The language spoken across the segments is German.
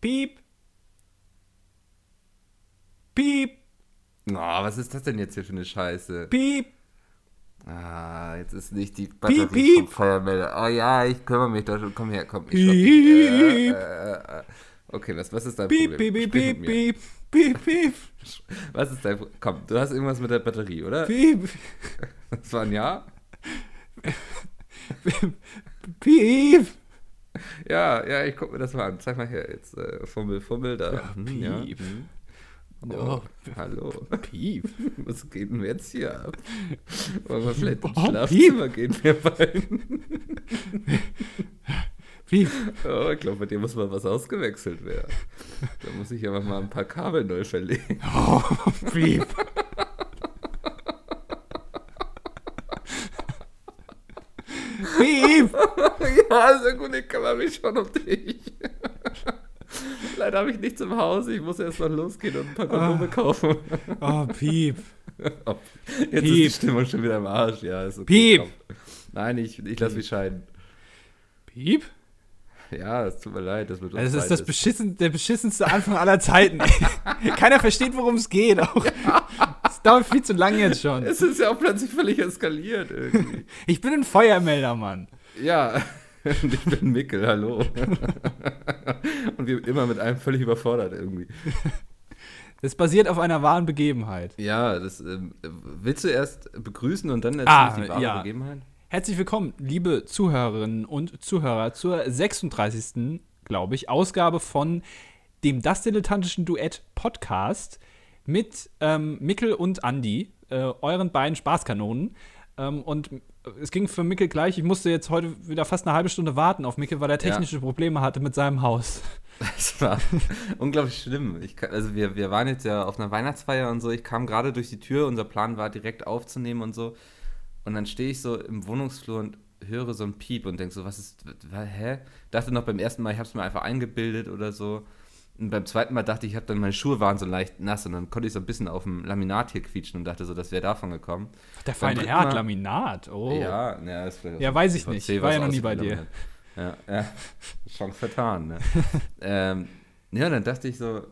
Piep. Piep. Oh, was ist das denn jetzt hier für eine Scheiße? Piep. Ah, jetzt ist nicht die Batterie Piep, piep. vom Feuermelder. Oh ja, ich kümmere mich da schon. Komm her, komm. Ich Piep. stopp dich. Äh, äh, äh. Okay, was, was ist dein Piep, Problem? piep, piep, Sprich piep, piep. Piep, piep. Was ist dein Pro- Komm, du hast irgendwas mit der Batterie, oder? Piep. Das war ein Ja? Piep. Ja, ja, ich guck mir das mal an. Zeig mal her, jetzt äh, Fummel, Fummel da. Ja, Hm, ja. piep. hm. Oh, Oh. hallo. Piep. Was geht denn jetzt hier ab? Wollen wir vielleicht ins Oh, Schlafzimmer gehen, wir beiden? Piep. Oh, ich glaube, bei dir muss mal was ausgewechselt werden. Da muss ich aber mal ein paar Kabel neu verlegen. Oh, piep. Piep. ja, also gut, ich kümmere mich schon um dich. Leider habe ich nichts im Haus. Ich muss erst mal losgehen und ein paar Kondome kaufen. Oh, piep. Jetzt ist die Piep. Stimmung schon wieder im Arsch. Ja, ist okay. Piep. komm. Nein, ich, ich lasse mich scheiden. Piep? Ja, es tut mir leid, das wird uns Das ist das beschissen, der beschissenste Anfang aller Zeiten. Keiner versteht, worum es geht. Auch. Dauert viel zu lang jetzt schon. Es ist ja auch plötzlich völlig eskaliert irgendwie. Ich bin ein Feuermelder, Mann. ja, und ich bin Mickel, hallo. und wir immer mit einem völlig überfordert irgendwie. Das basiert auf einer wahren Begebenheit. Ja, das ähm, willst du erst begrüßen und dann Ah, erzähl ich die wahre ja. Begebenheit? Herzlich willkommen, liebe Zuhörerinnen und Zuhörer, zur 36. glaube ich, Ausgabe von dem Das Dilettantischen Duett Podcast mit ähm, Mickel und Andi, äh, euren beiden Spaßkanonen. Ähm, und es ging für Mickel gleich. Ich musste jetzt heute wieder fast eine halbe Stunde warten auf Mickel, weil er technische Probleme hatte mit seinem Haus. Das war unglaublich schlimm. Ich, also wir, wir waren jetzt ja auf einer Weihnachtsfeier und so. Ich kam gerade durch die Tür. Unser Plan war direkt aufzunehmen und so. Und dann stehe ich so im Wohnungsflur und höre so ein Piep und denke so, was ist, hä? Dachte noch beim ersten Mal, ich habe es mir einfach eingebildet oder so. Und beim zweiten Mal dachte ich, ich habe dann meine Schuhe waren so leicht nass und dann konnte ich so ein bisschen auf dem Laminat hier quietschen und dachte so, das wäre davon gekommen. Der feine Herr hat Laminat. Oh. Ja, ja, ist vielleicht Ja, weiß ich nicht. Ich war ja noch nie bei dir. Ja, ja. Chance vertan, ne? ähm, ja, dann dachte ich so,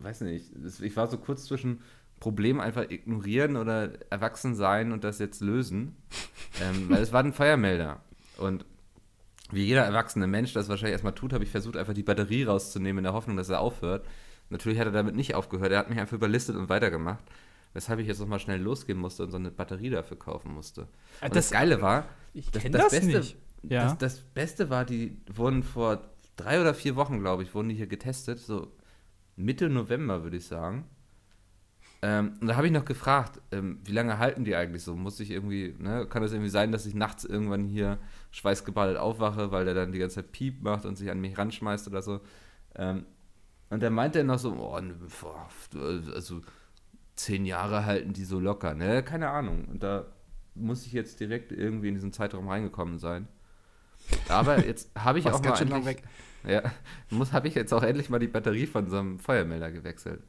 weiß nicht, ich war so kurz zwischen Problem einfach ignorieren oder erwachsen sein und das jetzt lösen. ähm, weil es war ein Feuermelder. Und wie jeder erwachsene Mensch das wahrscheinlich erstmal tut, habe ich versucht, einfach die Batterie rauszunehmen in der Hoffnung, dass er aufhört. Natürlich hat er damit nicht aufgehört. Er hat mich einfach überlistet und weitergemacht. Weshalb ich jetzt nochmal schnell losgehen musste und so eine Batterie dafür kaufen musste. Ah, Und das, das- Geile war, Ich das, das, das Beste, nicht. Ja. das, das Beste war, die wurden vor drei oder vier Wochen, glaube ich, wurden die hier getestet. So Mitte November, würde ich sagen. Ähm, und da habe ich noch gefragt, ähm, wie lange halten die eigentlich so? Muss ich irgendwie, ne, kann das irgendwie sein, dass ich nachts irgendwann hier schweißgebadet aufwache, weil der dann die ganze Zeit Piep macht und sich an mich ranschmeißt oder so? Ähm, und dann meinte er noch so, oh, ne, boah, also zehn Jahre halten die so locker, ne? Keine Ahnung. Und da muss ich jetzt direkt irgendwie in diesen Zeitraum reingekommen sein. Aber jetzt habe ich auch mal endlich, ja, muss habe ich jetzt auch endlich mal die Batterie von so einem Feuermelder gewechselt.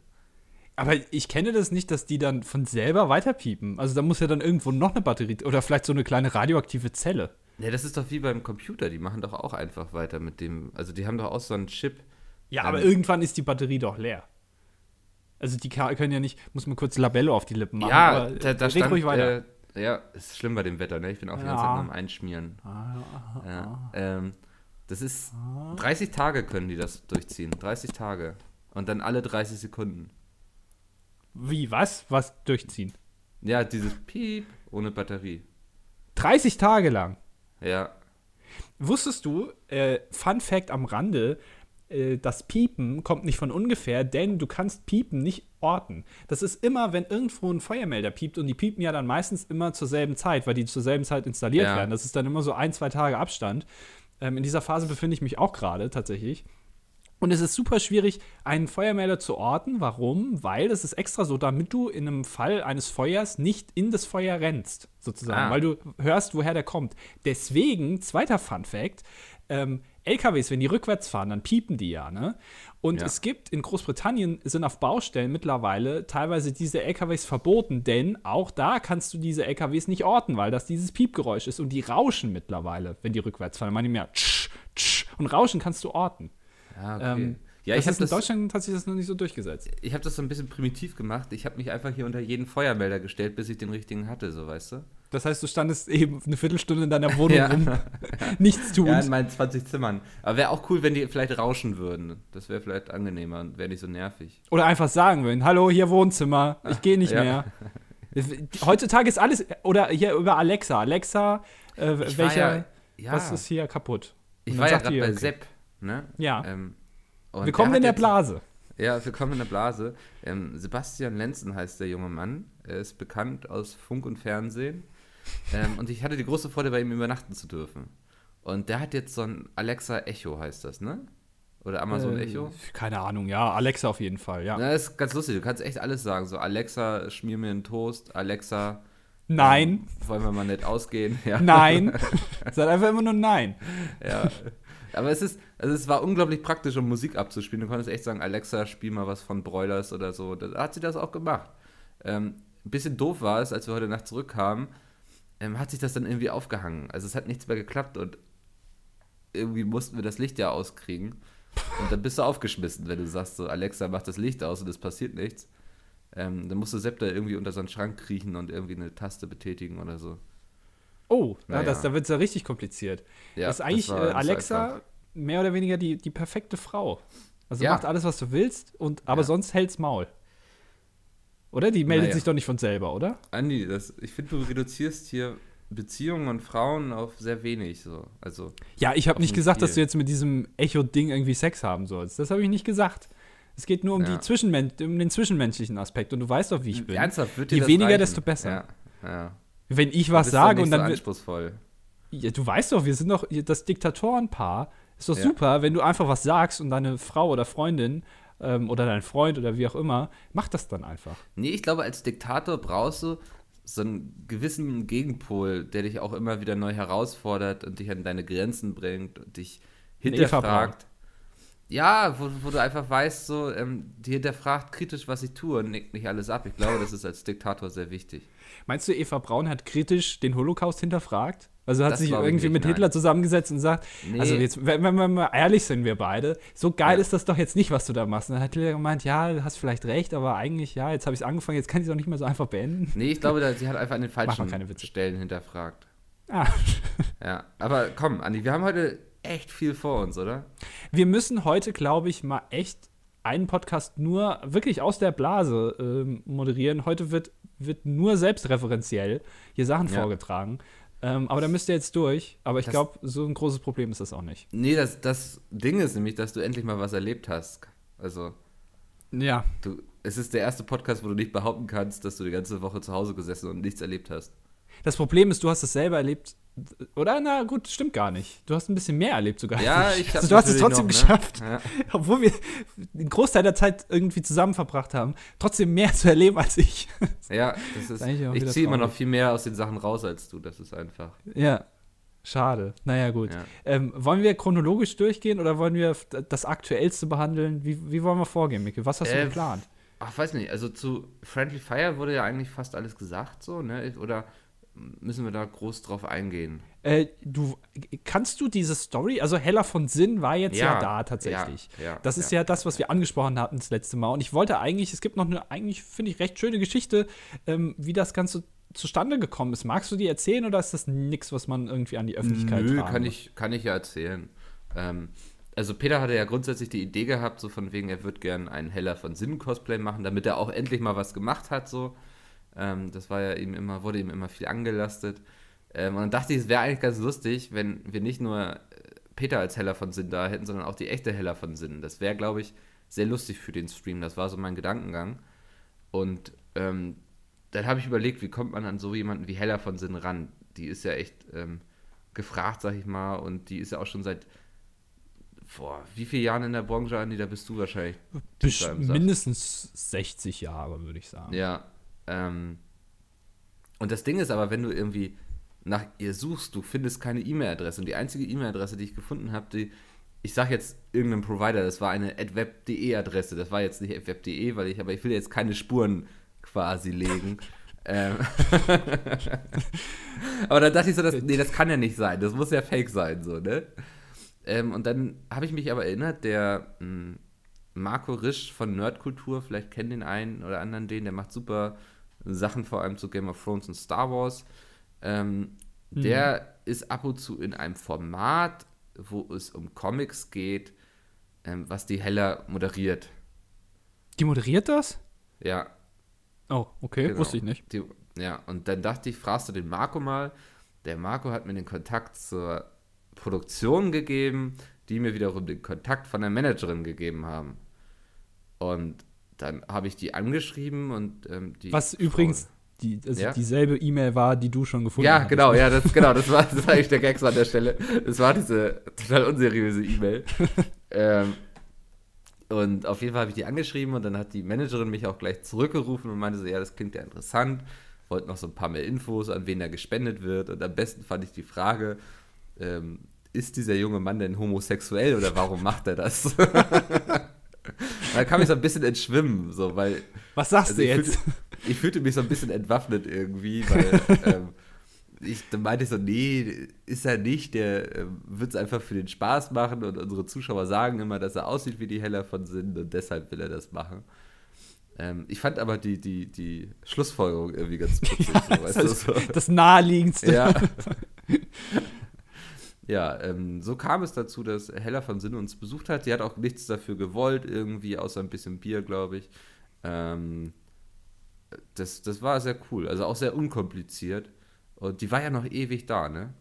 Aber ich kenne das nicht, dass die dann von selber weiterpiepen. Also da muss ja dann irgendwo noch eine Batterie oder vielleicht so eine kleine radioaktive Zelle. Ja, das ist doch wie beim Computer, die machen doch auch einfach weiter mit dem, also die haben doch auch so einen Chip. Ja, Ähm, aber irgendwann ist die Batterie doch leer. Also die können ja nicht, muss man kurz Labello auf die Lippen machen. ja, da, da stand, ruhig weiter. Äh, ja, ist schlimm bei dem Wetter, ne? Ich bin auch die ganze Ja. Zeit nur am Einschmieren. Ah, Ja, ähm, das ist 30 Tage können die das durchziehen, 30 Tage. Und dann alle 30 Sekunden. Wie, was? Was durchziehen? Ja, dieses Piep ohne Batterie. 30 Tage lang. Ja, Wusstest du, äh, Fun Fact am Rande, äh, das Piepen kommt nicht von ungefähr, denn du kannst Piepen nicht orten. Das ist immer, wenn irgendwo ein Feuermelder piept und die piepen ja dann meistens immer zur selben Zeit, weil die zur selben Zeit installiert Ja. werden. Das ist dann immer so ein, zwei Tage Abstand. Ähm, in dieser Phase befinde ich mich auch gerade tatsächlich. Und es ist super schwierig, einen Feuermelder zu orten. Warum? Weil das ist extra so, damit du in einem Fall eines Feuers nicht in das Feuer rennst, sozusagen, Ah. weil du hörst, woher der kommt. Deswegen, zweiter Fun Fact, ähm, LKWs, wenn die rückwärts fahren, dann piepen die ja, ne? Und Ja. es gibt in Großbritannien sind auf Baustellen mittlerweile teilweise diese LKWs verboten, denn auch da kannst du diese LKWs nicht orten, weil das dieses Piepgeräusch ist und die rauschen mittlerweile, wenn die rückwärts fahren. Meine mehr tsch, tsch, und rauschen kannst du orten. Ja okay. Ähm, Ja, das ich habe in das, Deutschland hat sich das noch nicht so durchgesetzt. ich hab das so ein bisschen primitiv gemacht. Ich habe mich einfach hier unter jeden Feuermelder gestellt, bis ich den richtigen hatte, so weißt du? Das heißt, du standest eben eine Viertelstunde in deiner Wohnung Ja. rum, nichts tun. Ja, in meinen 20 Zimmern. Aber wäre auch cool, wenn die vielleicht rauschen würden. Das wäre vielleicht angenehmer und wäre nicht so nervig. Oder einfach sagen würden, hallo, hier Wohnzimmer, ich gehe nicht Ja. mehr. Heutzutage ist alles, oder hier über Alexa. Alexa, äh, welcher, ja, was ist hier kaputt? ich war ja gerade bei okay. Sepp, ne? Ja, Ähm, willkommen in der jetzt- Blase. Ja, willkommen in der Blase. Ähm, Sebastian Lenzen heißt der junge Mann. Er ist bekannt aus Funk und Fernsehen. Ähm, und ich hatte die große Freude, bei ihm übernachten zu dürfen. Und der hat jetzt so ein Alexa Echo, heißt das, ne? Oder Amazon Äh, Echo. Keine Ahnung, ja, Alexa auf jeden Fall, ja. Na, das ist ganz lustig. Du kannst echt alles sagen. So, Alexa, schmier mir einen Toast. Alexa, Nein, ähm, wollen wir mal nett ausgehen? Ja. nein. Sag einfach immer nur nein. ja. Aber es ist, also es war unglaublich praktisch, um Musik abzuspielen. Du konntest echt sagen, Alexa, spiel mal was von Broilers oder so. Da hat sie das auch gemacht. Ähm, ein bisschen doof war es, als wir heute Nacht zurückkamen, ähm, hat sich das dann irgendwie aufgehangen. Also es hat nichts mehr geklappt und irgendwie mussten wir das Licht ja auskriegen. Und dann bist du aufgeschmissen, wenn du sagst so, Alexa, mach das Licht aus und es passiert nichts. Ähm, dann musst du Sepp da irgendwie unter so einen Schrank kriechen und irgendwie eine Taste betätigen oder so. Oh, ja, Naja. das, da wird es ja richtig kompliziert. Ja, ist eigentlich war äh, Alexa mehr oder weniger die, die perfekte Frau. Also Ja. macht alles, was du willst, und, aber Ja. sonst hält's Maul. Oder? Die meldet Naja. sich doch nicht von selber, oder? Andi, das, ich finde, du reduzierst hier Beziehungen und Frauen auf sehr wenig. So. Also, Ja, ich habe nicht gesagt, dass viel. du jetzt mit diesem Echo-Ding irgendwie Sex haben sollst. Das habe ich nicht gesagt. Es geht nur um, Ja. die Zwischenmen um den zwischenmenschlichen Aspekt. Und du weißt doch, wie ich bin. ernsthaft, wird dir Je weniger, reichen? desto besser. Ja, ja. Wenn ich was sage und dann. so anspruchsvoll. ja, du weißt doch, wir sind doch das Diktatorenpaar. Ist doch Ja. super, wenn du einfach was sagst und deine Frau oder Freundin ähm, oder dein Freund oder wie auch immer, macht das dann einfach. Nee, ich glaube, als Diktator brauchst du so einen gewissen Gegenpol, der dich auch immer wieder neu herausfordert und dich an deine Grenzen bringt und dich hinterfragt. Ja, wo, wo du einfach weißt, so, ähm, die hinterfragt kritisch, was ich tue und nickt nicht alles ab. Ich glaube, das ist als Diktator sehr wichtig. Meinst du, Eva Braun hat kritisch den Holocaust hinterfragt? Also hat Das sich irgendwie mit nein. Hitler zusammengesetzt und sagt, Nee. also jetzt, wenn, wenn wir mal ehrlich sind, wir beide, so geil Ja. ist das doch jetzt nicht, was du da machst. Und dann hat Hitler gemeint, ja, du hast vielleicht recht, aber eigentlich, ja, jetzt habe ich es angefangen, jetzt kann ich es auch nicht mehr so einfach beenden. Nee, ich glaube, sie hat einfach an den falschen. Stellen hinterfragt. Ah. Ja, aber komm, Andi, wir haben heute echt viel vor uns, oder? Wir müssen heute, glaube ich, mal echt einen Podcast nur wirklich aus der Blase ähm, moderieren. Heute wird, wird nur selbstreferenziell hier Sachen Ja. vorgetragen. Ähm, aber da müsst ihr jetzt durch. Aber ich glaube, so ein großes Problem ist das auch nicht. Nee, das, das Ding ist nämlich, dass du endlich mal was erlebt hast. Also, Ja, du, es ist der erste Podcast, wo du nicht behaupten kannst, dass du die ganze Woche zu Hause gesessen und nichts erlebt hast. Das Problem ist, du hast es selber erlebt. Oder? Na gut, stimmt gar nicht. Du hast ein bisschen mehr erlebt sogar. Ja, als ich Also du hast es trotzdem noch, ne? geschafft, Ja. obwohl wir den Großteil der Zeit irgendwie zusammen verbracht haben, trotzdem mehr zu erleben als ich. Ja, das ist. eigentlich auch Ich ziehe immer noch viel mehr aus den Sachen raus als du. Das ist einfach. ja. Schade. Naja, gut. Ja. Ähm, wollen wir chronologisch durchgehen oder wollen wir das Aktuellste behandeln? Wie, wie wollen wir vorgehen, Micke? Was hast du Äh, geplant? Ach, weiß nicht. Also zu Friendly Fire wurde ja eigentlich fast alles gesagt, so, ne? Oder müssen wir da groß drauf eingehen? Äh, du, kannst du diese Story, also Heller von Sinn war jetzt ja, Ja, da tatsächlich. ja, ja, das ist ja. das, was wir angesprochen hatten das letzte Mal. Und ich wollte eigentlich, es gibt noch eine, eigentlich finde ich, recht schöne Geschichte, ähm, wie das Ganze zustande gekommen ist. Magst du die erzählen oder ist das nichts, was man irgendwie an die Öffentlichkeit Nö, kann ich, kann ich ja erzählen. Ähm, also Peter hatte ja grundsätzlich die Idee gehabt, so von wegen, er würde gern einen Heller von Sinn-Cosplay machen, damit er auch endlich mal was gemacht hat, so. Ähm, das war ja ihm immer, wurde ihm immer viel angelastet. Ähm, und dann dachte ich, es wäre eigentlich ganz lustig, wenn wir nicht nur äh, Peter als Heller von Sinn da hätten, sondern auch die echte Heller von Sinn. Das wäre, glaube ich, sehr lustig für den Stream. Das war so mein Gedankengang. Und ähm, dann habe ich überlegt, wie kommt man an so jemanden wie Heller von Sinn ran? Die ist ja echt ähm, gefragt, sag ich mal, und die ist ja auch schon seit vor wie vielen Jahren in der Branche, Andi? Da bist du wahrscheinlich Bis, tiefer im Saft. mindestens 60 Jahre, würde ich sagen. Ja. Ähm, und das Ding ist aber, wenn du irgendwie nach ihr suchst, du findest keine E-Mail-Adresse. Und die einzige E-Mail-Adresse, die ich gefunden habe, die, ich sage jetzt irgendeinem Provider, das war eine web.de Adresse. Das war jetzt nicht web.de, weil ich, aber ich will jetzt keine Spuren quasi legen. ähm, aber dann dachte ich so, das, nee, das kann ja nicht sein. Das muss ja fake sein, so, ne? Ähm, und dann habe ich mich aber erinnert, der mh, Marco Risch von Nerdkultur, vielleicht kennen den einen oder anderen den, der macht super Sachen, vor allem zu Game of Thrones und Star Wars. Ähm, mhm. Der ist ab und zu in einem Format, wo es um Comics geht, ähm, was die Heller moderiert. Die moderiert das? Ja. Oh, okay, genau. wusste ich nicht. Die, ja, und dann dachte ich, fragst du den Marco mal. Der Marco hat mir den Kontakt zur Produktion gegeben, die mir wiederum den Kontakt von der Managerin gegeben haben. Und dann habe ich die angeschrieben und ähm, die. Was übrigens die, also ja? dieselbe E-Mail war, die du schon gefunden hast. Ja, genau, ja, das, genau, das war, das war eigentlich der Gag an der Stelle. Das war diese total unseriöse E-Mail. ähm, und auf jeden Fall habe ich die angeschrieben und dann hat die Managerin mich auch gleich zurückgerufen und meinte so, ja, das klingt ja interessant. Wollte noch so ein paar mehr Infos, an wen da gespendet wird. Und am besten fand ich die Frage, ähm, ist dieser junge Mann denn homosexuell oder warum macht er das? da kam ich so ein bisschen entschwimmen, so, weil. Was sagst also du jetzt? Fühlte, ich fühlte mich so ein bisschen entwaffnet irgendwie, weil ähm, ich, dann meinte ich so, nee, ist er nicht, der äh, wird es einfach für den Spaß machen und unsere Zuschauer sagen immer, dass er aussieht wie die Heller von Sinn und deshalb will er das machen. Ähm, ich fand aber die, die, die Schlussfolgerung irgendwie ganz putzig. Ja, so, das, so. das naheliegendste. Ja. ja, ähm, so kam es dazu, dass Hella von Sinn uns besucht hat. Die hat auch nichts dafür gewollt, irgendwie, außer ein bisschen Bier, glaube ich. Ähm, das, das war sehr cool, also auch sehr unkompliziert. Und die war ja noch ewig da, ne?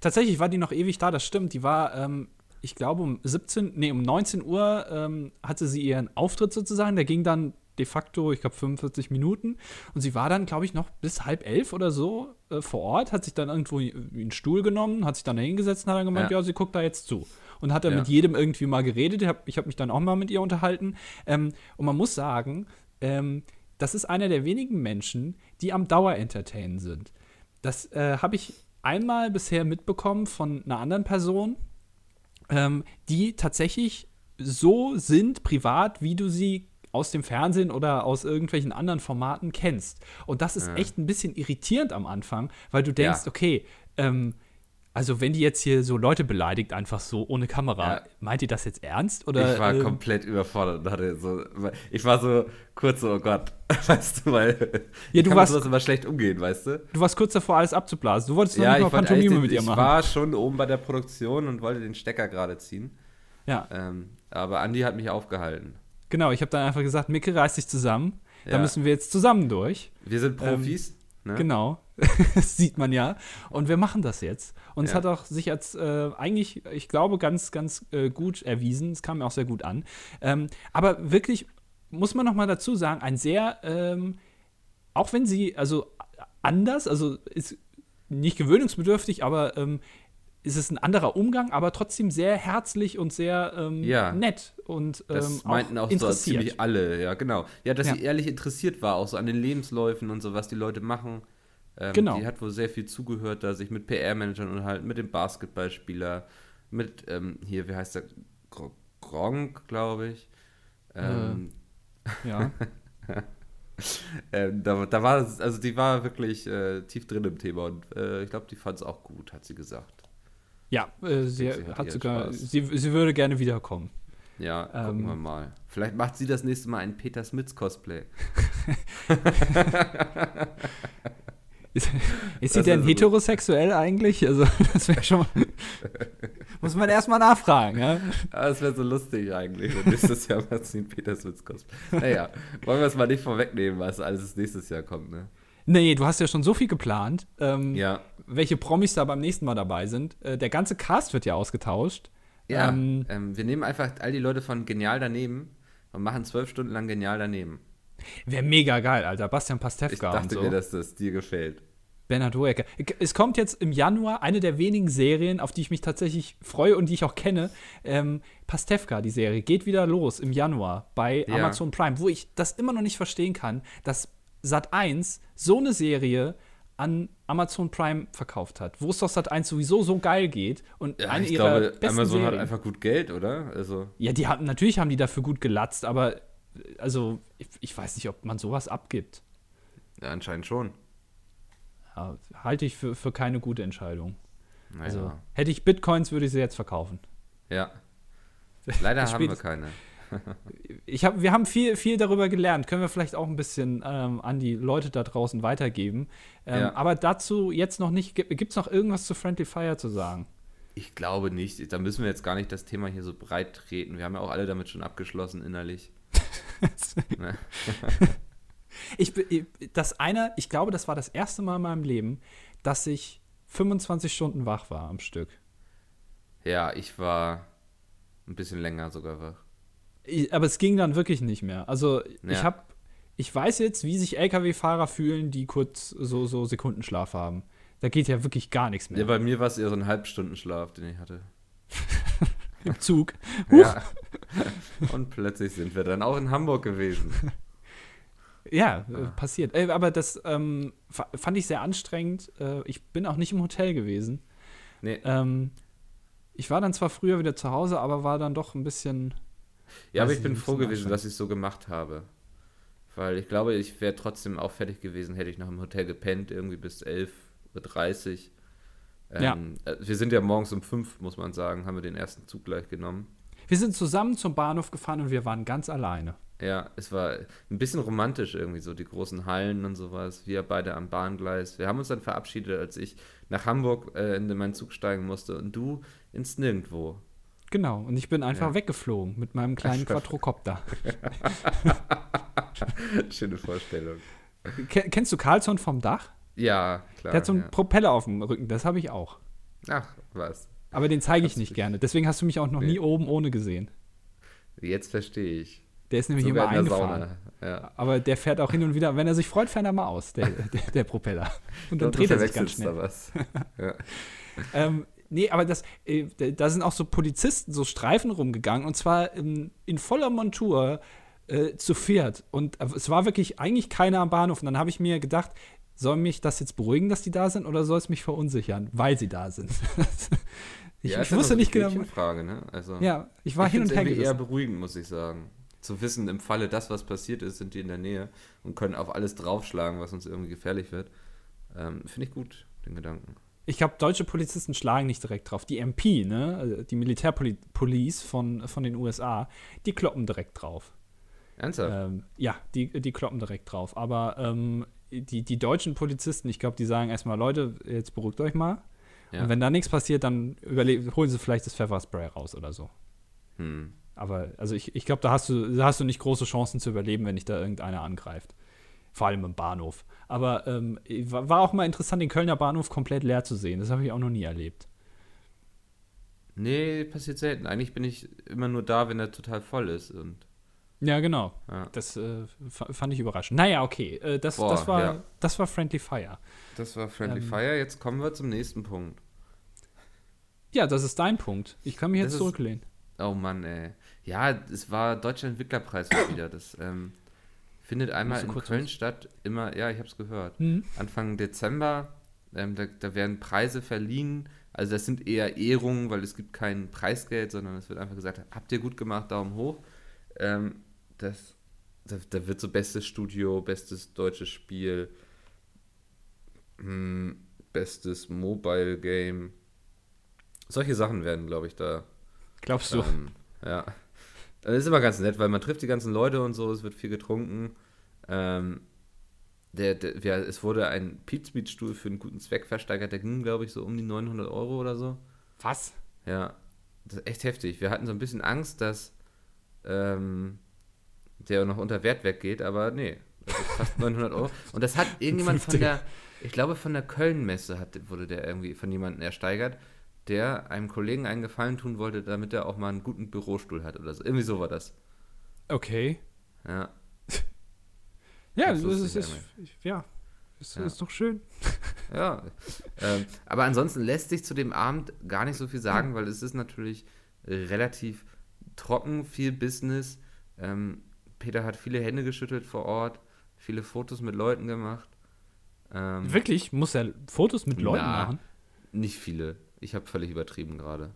Tatsächlich war die noch ewig da, das stimmt. Die war, ähm, ich glaube, um 17, nee, um 19 Uhr ähm, hatte sie ihren Auftritt sozusagen. Der ging dann de facto, ich glaube, 45 Minuten. Und sie war dann, glaube ich, noch bis halb elf oder so äh, vor Ort, hat sich dann irgendwo einen Stuhl genommen, hat sich dann da hingesetzt und hat dann gemeint, ja. ja, sie guckt da jetzt zu. Und hat dann ja. mit jedem irgendwie mal geredet. Ich habe hab mich dann auch mal mit ihr unterhalten. Ähm, und man muss sagen, ähm, das ist einer der wenigen Menschen, die am Dauer-Entertainen sind. Das äh, habe ich einmal bisher mitbekommen von einer anderen Person, ähm, die tatsächlich so sind privat, wie du sie aus dem Fernsehen oder aus irgendwelchen anderen Formaten kennst. Und das ist ja. echt ein bisschen irritierend am Anfang, weil du denkst, ja. okay, ähm, also wenn die jetzt hier so Leute beleidigt, einfach so ohne Kamera, ja. meint ihr das jetzt ernst? Oder, ich war ähm, komplett überfordert und hatte so, ich war so kurz so, oh Gott, weißt du, weil ja, du kann warst, sowas immer schlecht umgehen, weißt du? Du warst kurz davor, alles abzublasen. Du wolltest noch ja, nicht mal Pantomime mit ihr machen. Ich war schon oben bei der Produktion und wollte den Stecker gerade ziehen. Ja. Ähm, aber Andi hat mich aufgehalten. Genau, ich habe dann einfach gesagt, Micke, reiß dich zusammen. Ja. Da müssen wir jetzt zusammen durch. Wir sind Profis. Ähm, Ne? Genau, das sieht man ja. Und wir machen das jetzt. Und ja. es hat auch sich als äh, eigentlich, ich glaube, ganz, ganz äh, gut erwiesen. Es kam mir auch sehr gut an. Ähm, aber wirklich muss man noch mal dazu sagen, ein sehr, ähm, auch wenn sie, also anders, also ist nicht gewöhnungsbedürftig, aber ähm, ist es ein anderer Umgang, aber trotzdem sehr herzlich und sehr ähm, ja. nett und ähm, das meinten auch, auch so ziemlich alle, ja genau. Ja, dass ja. sie ehrlich interessiert war, auch so an den Lebensläufen und so, was die Leute machen. Ähm, genau. Die hat wohl sehr viel zugehört, da sich mit PR-Managern unterhalten, mit dem Basketballspieler, mit ähm, hier, wie heißt der? Gronk, glaube ich. Ähm, äh, ja. ähm, da, da war also die war wirklich äh, tief drin im Thema und äh, ich glaube, die fand es auch gut, hat sie gesagt. Ja, äh, sie, sie, hat sogar, sie, sie würde gerne wiederkommen. Ja, gucken ähm, wir mal. Vielleicht macht sie das nächste Mal ein Peter Smits Cosplay. ist, ist sie denn heterosexuell eigentlich? Also, das wäre schon mal. muss man erstmal nachfragen, ja? ja das wäre so lustig eigentlich. Und nächstes Jahr macht sie ein Peter Smits Cosplay. Naja, wollen wir es mal nicht vorwegnehmen, was alles nächstes Jahr kommt, ne? Nee, du hast ja schon so viel geplant. Ähm, ja. Welche Promis da beim nächsten Mal dabei sind. Äh, der ganze Cast wird ja ausgetauscht. Ja, ähm, ähm, wir nehmen einfach all die Leute von Genial daneben und machen zwölf Stunden lang Genial daneben. Wäre mega geil, Alter. Bastian Pastewka ich dachte so. mir, dass das dir gefällt. Bernhard Hoeker. Es kommt jetzt im Januar eine der wenigen Serien, auf die ich mich tatsächlich freue und die ich auch kenne. Ähm, Pastewka, die Serie, geht wieder los im Januar bei ja. Amazon Prime, wo ich das immer noch nicht verstehen kann, dass Sat 1 so eine Serie an Amazon Prime verkauft hat, wo es doch Sat 1 sowieso so geil geht und ja, eine ich ihrer glaube, besten Amazon Serien, hat einfach gut Geld, oder? Also ja, die haben natürlich haben die dafür gut gelatzt, aber also ich, ich weiß nicht, ob man sowas abgibt. Ja, anscheinend schon. Ja, halte ich für, für keine gute Entscheidung. Naja. Also hätte ich Bitcoins, würde ich sie jetzt verkaufen. Ja. Leider haben wir keine. Ich hab, wir haben viel, viel darüber gelernt. Können wir vielleicht auch ein bisschen ähm, an die Leute da draußen weitergeben. Ähm, Ja. Aber dazu jetzt noch nicht. Gibt es noch irgendwas zu Friendly Fire zu sagen? Ich glaube nicht. Da müssen wir jetzt gar nicht das Thema hier so breit treten. Wir haben ja auch alle damit schon abgeschlossen innerlich. Ne? Ich, das eine, ich glaube, das war das erste Mal in meinem Leben, dass ich 25 Stunden wach war am Stück. Ja, ich war ein bisschen länger sogar wach. Ich, aber es ging dann wirklich nicht mehr. Also ich Ja. habe, ich weiß jetzt, wie sich LKW-Fahrer fühlen, die kurz so, so Sekundenschlaf haben. Da geht ja wirklich gar nichts mehr Ja, bei mir war es eher so ein Halbstundenschlaf, den ich hatte. im Zug. Ja. Und plötzlich sind wir dann auch in Hamburg gewesen. Ja, äh, Ah. passiert. Äh, aber das ähm, fa- fand ich sehr anstrengend. Äh, ich bin auch nicht im Hotel gewesen. Nee. Ähm, ich war dann zwar früher wieder zu Hause, aber war dann doch ein bisschen. Ja, aber ich bin froh gewesen, dass ich es so gemacht habe. Weil ich glaube, ich wäre trotzdem auch fertig gewesen, hätte ich noch im Hotel gepennt, irgendwie bis 11.30 Uhr. Ähm, Ja. äh, Wir sind ja morgens um 5, muss man sagen, haben wir den ersten Zug gleich genommen. Wir sind zusammen zum Bahnhof gefahren und wir waren ganz alleine. Ja, es war ein bisschen romantisch irgendwie so, die großen Hallen und sowas. Wir beide am Bahngleis. Wir haben uns dann verabschiedet, als ich nach Hamburg äh, in meinen Zug steigen musste und du ins Nirgendwo. Genau. Und ich bin einfach Ja. weggeflogen mit meinem kleinen Quadrocopter. Schöne Vorstellung. Ke- Kennst du Carlson vom Dach? Ja, klar. Der hat so einen ja. Propeller auf dem Rücken. Das habe ich auch. Ach, was. Aber den zeige ich nicht gerne. Deswegen hast du mich auch noch Nee. nie oben ohne gesehen. Jetzt verstehe ich. Der ist nämlich Sogar immer eingefahren. Ja. Aber der fährt auch hin und wieder, wenn er sich freut, fährt er mal aus, der, der, der Propeller. Und dann dreht er sich ganz schnell. Da was. ja. Ähm, nee, aber das, äh, da sind auch so Polizisten, so Streifen rumgegangen und zwar in, in voller Montur äh, zu viert. Und äh, es war wirklich eigentlich keiner am Bahnhof. Und dann habe ich mir gedacht, soll mich das jetzt beruhigen, dass die da sind, oder soll es mich verunsichern, weil sie da sind? ich ja, ich wusste nicht genau. Frage, ne? Also, Ja, ich war ich hin und her irgendwie eher gerissen. beruhigend, muss ich sagen. Zu wissen, im Falle das, was passiert ist, sind die in der Nähe und können auf alles draufschlagen, was uns irgendwie gefährlich wird. Ähm, Finde ich gut, den Gedanken. Ich glaube, deutsche Polizisten schlagen nicht direkt drauf. Die MP, ne, also die Militärpolice von, von den USA, die kloppen direkt drauf. Ernsthaft? Ähm, ja, die, die kloppen direkt drauf. Aber ähm, die, die deutschen Polizisten, ich glaube, die sagen erstmal, Leute, jetzt beruhigt euch mal. ja. Und wenn da nichts passiert, dann holen sie vielleicht das Pfefferspray raus oder so. hm. Aber also ich, ich glaube, da hast du, da hast du nicht große Chancen zu überleben, wenn dich da irgendeiner angreift. Vor allem im Bahnhof. Aber ähm, war auch mal interessant, den Kölner Bahnhof komplett leer zu sehen. Das habe ich auch noch nie erlebt. Nee, passiert selten. Eigentlich bin ich immer nur da, wenn er total voll ist. Und, Ja, genau. ja. Das äh, fa- fand ich überraschend. Naja, okay. Äh, das, Boah, das, war, ja. das war Friendly Fire. Das war Friendly Ähm. Fire. Jetzt kommen wir zum nächsten Punkt. Ja, das ist dein Punkt. Ich kann mich Das jetzt ist- zurücklehnen. Oh Mann, ey. Ja, es war Deutscher Entwicklerpreis wieder. Das ähm, findet einmal in Köln was- statt. Immer, ja, ich habe es gehört. Hm? Anfang Dezember. Ähm, da, da werden Preise verliehen. Also das sind eher Ehrungen, weil es gibt kein Preisgeld, sondern es wird einfach gesagt, habt ihr gut gemacht, Daumen hoch. Ähm, das, da, da wird so bestes Studio, bestes deutsches Spiel, hm, bestes Mobile Game. Solche Sachen werden, glaube ich, da Glaubst du? ähm, ja. Das ist immer ganz nett, weil man trifft die ganzen Leute und so, es wird viel getrunken. Ähm, der, der, ja, es wurde ein Pizmeet-Stuhl für einen guten Zweck versteigert, der ging, glaube ich, so um die 900 Euro oder so. Was? Ja, das ist echt heftig. Wir hatten so ein bisschen Angst, dass ähm, der noch unter Wert weggeht, aber nee, das ist fast 900 Euro. Und das hat irgendjemand von 50er. der, ich glaube von der Köln-Messe hat, wurde der irgendwie von jemandem ersteigert, der einem Kollegen einen Gefallen tun wollte, damit er auch mal einen guten Bürostuhl hat oder so. Irgendwie so war das. Okay. Ja, Ja, das ist, ist, ja. Ist, Ja. ist doch schön. ja. ähm, aber ansonsten lässt sich zu dem Abend gar nicht so viel sagen, weil es ist natürlich relativ trocken, viel Business. Ähm, Peter hat viele Hände geschüttelt vor Ort, viele Fotos mit Leuten gemacht. Ähm, Wirklich? Muss er Fotos mit Leuten Na. machen? Nicht viele. Ich habe völlig übertrieben gerade.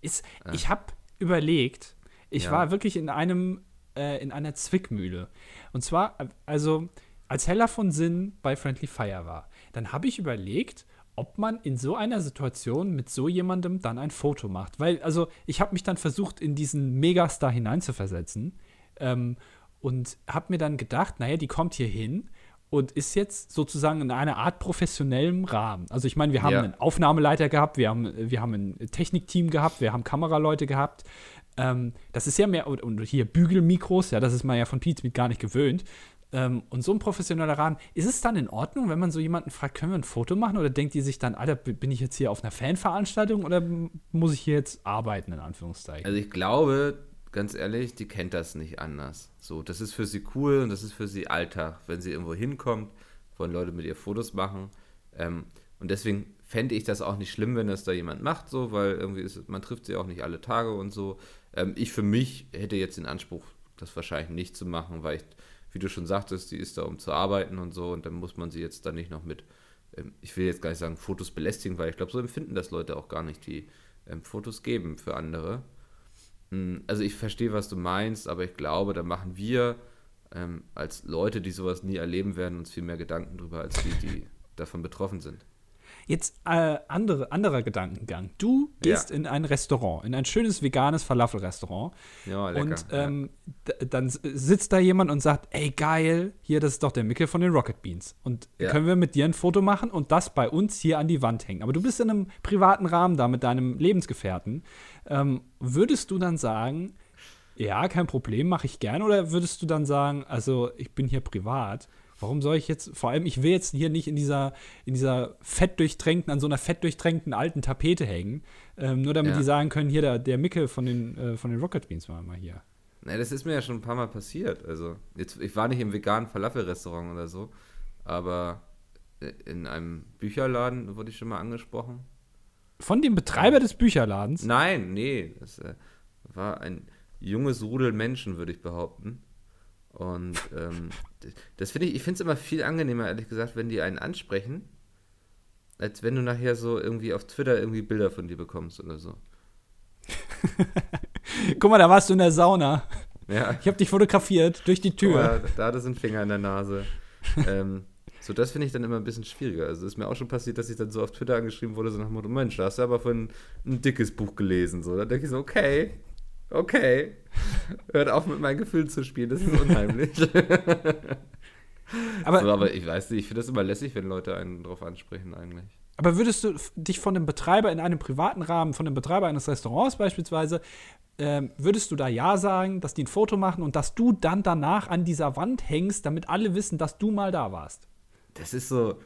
Ist, Äh. Ich habe überlegt, ich Ja. war wirklich in einem, äh, in einer Zwickmühle. Und zwar, also, als Heller von Sinn bei Friendly Fire war, dann habe ich überlegt, ob man in so einer Situation mit so jemandem dann ein Foto macht. Weil, also, ich habe mich dann versucht, in diesen Megastar hineinzuversetzen. Ähm, und habe mir dann gedacht, naja, die kommt hier hin und ist jetzt sozusagen in einer Art professionellem Rahmen. Also ich meine, wir haben Ja. einen Aufnahmeleiter gehabt, wir haben, wir haben ein Technikteam gehabt, wir haben Kameraleute gehabt. Ähm, das ist ja mehr, und, und hier Bügelmikros, ja, das ist man ja von Pizmeet gar nicht gewöhnt. Ähm, und so ein professioneller Rahmen, ist es dann in Ordnung, wenn man so jemanden fragt, können wir ein Foto machen? Oder denkt die sich dann, Alter, bin ich jetzt hier auf einer Fanveranstaltung oder muss ich hier jetzt arbeiten, in Anführungszeichen? Also ich glaube, ganz ehrlich, die kennt das nicht anders. So, das ist für sie cool und das ist für sie Alltag. Wenn sie irgendwo hinkommt, wollen Leute mit ihr Fotos machen. Ähm, und deswegen fände ich das auch nicht schlimm, wenn das da jemand macht, so, weil irgendwie ist, man trifft sie auch nicht alle Tage und so. Ähm, ich für mich hätte jetzt den Anspruch, das wahrscheinlich nicht zu machen, weil ich, wie du schon sagtest, die ist da, um zu arbeiten und so, und dann muss man sie jetzt da nicht noch mit, ähm, ich will jetzt gar nicht sagen, Fotos belästigen, weil ich glaube, so empfinden das Leute auch gar nicht, die ähm, Fotos geben für andere. Hm, Also ich verstehe, was du meinst, aber ich glaube, da machen wir ähm, als Leute, die sowas nie erleben werden, uns viel mehr Gedanken drüber, als die, die davon betroffen sind. Jetzt äh, andere, anderer Gedankengang. Du gehst Ja. in ein Restaurant, in ein schönes veganes Falafel-Restaurant. Ja, lecker. Und ähm, d- dann sitzt da jemand und sagt, ey geil, hier, das ist doch der Mickel von den Rocket Beans. Und Ja. können wir mit dir ein Foto machen und das bei uns hier an die Wand hängen. Aber du bist in einem privaten Rahmen da mit deinem Lebensgefährten. Ähm, würdest du dann sagen, ja, kein Problem, mache ich gern? Oder würdest du dann sagen, also ich bin hier privat, warum soll ich jetzt, vor allem, ich will jetzt hier nicht in dieser, in dieser fettdurchtränkten, an so einer fettdurchtränkten alten Tapete hängen, ähm, nur damit Ja. die sagen können, hier, der, der Mickel von den, äh, von den Rocket Beans war mal hier. Na, das ist mir ja schon ein paar Mal passiert. Also, jetzt, ich war nicht im veganen Falafel-Restaurant oder so, aber in einem Bücherladen wurde ich schon mal angesprochen. Von dem Betreiber des Bücherladens. Nein, nee, das äh, war ein junges Rudel Menschen, würde ich behaupten. Und ähm, das finde ich, ich finde es immer viel angenehmer, ehrlich gesagt, wenn die einen ansprechen, als wenn du nachher so irgendwie auf Twitter irgendwie Bilder von dir bekommst oder so. Guck mal, da warst du in der Sauna. Ja, Ich habe dich fotografiert durch die Tür. aber da hat es einen Finger in der Nase. ähm, so, das finde ich dann immer ein bisschen schwieriger. Also ist mir auch schon passiert, dass ich dann so auf Twitter angeschrieben wurde, so nach dem Motto, Mensch, da hast du aber von ein dickes Buch gelesen. So, da denke ich so, okay, okay. Hört auf mit meinen Gefühlen zu spielen, das ist unheimlich. Aber, so, aber ich weiß nicht, ich finde das immer lässig, wenn Leute einen drauf ansprechen eigentlich. aber würdest du dich von dem Betreiber in einem privaten Rahmen, von dem Betreiber eines Restaurants beispielsweise, ähm, würdest du da Ja sagen, dass die ein Foto machen und dass du dann danach an dieser Wand hängst, damit alle wissen, dass du mal da warst? Das ist so,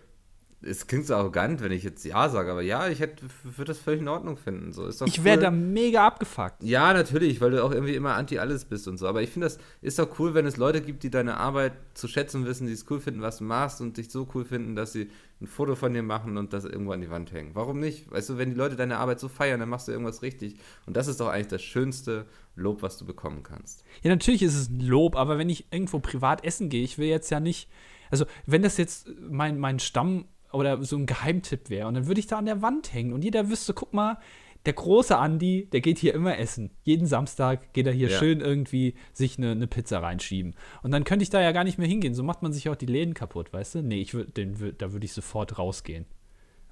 es klingt so arrogant, wenn ich jetzt Ja sage, aber ja, ich hätte, würde das völlig in Ordnung finden. So, ist doch Ich wäre cool. da mega abgefuckt. Ja, natürlich, weil du auch irgendwie immer anti alles bist und so. Aber ich finde, das ist doch cool, wenn es Leute gibt, die deine Arbeit zu schätzen wissen, die es cool finden, was du machst und dich so cool finden, dass sie ein Foto von dir machen und das irgendwo an die Wand hängen. Warum nicht? Weißt du, wenn die Leute deine Arbeit so feiern, dann machst du irgendwas richtig. Und das ist doch eigentlich das schönste Lob, was du bekommen kannst. Ja, natürlich ist es ein Lob, aber wenn ich irgendwo privat essen gehe, ich will jetzt ja nicht, also wenn das jetzt mein, mein Stamm oder so ein Geheimtipp wäre und dann würde ich da an der Wand hängen und jeder wüsste, guck mal, der große Andi, der geht hier immer essen. Jeden Samstag geht er hier Ja. schön irgendwie sich eine, eine Pizza reinschieben. Und dann könnte ich da ja gar nicht mehr hingehen. So macht man sich auch die Läden kaputt, weißt du? Nee, ich würd, den, da würde ich sofort rausgehen.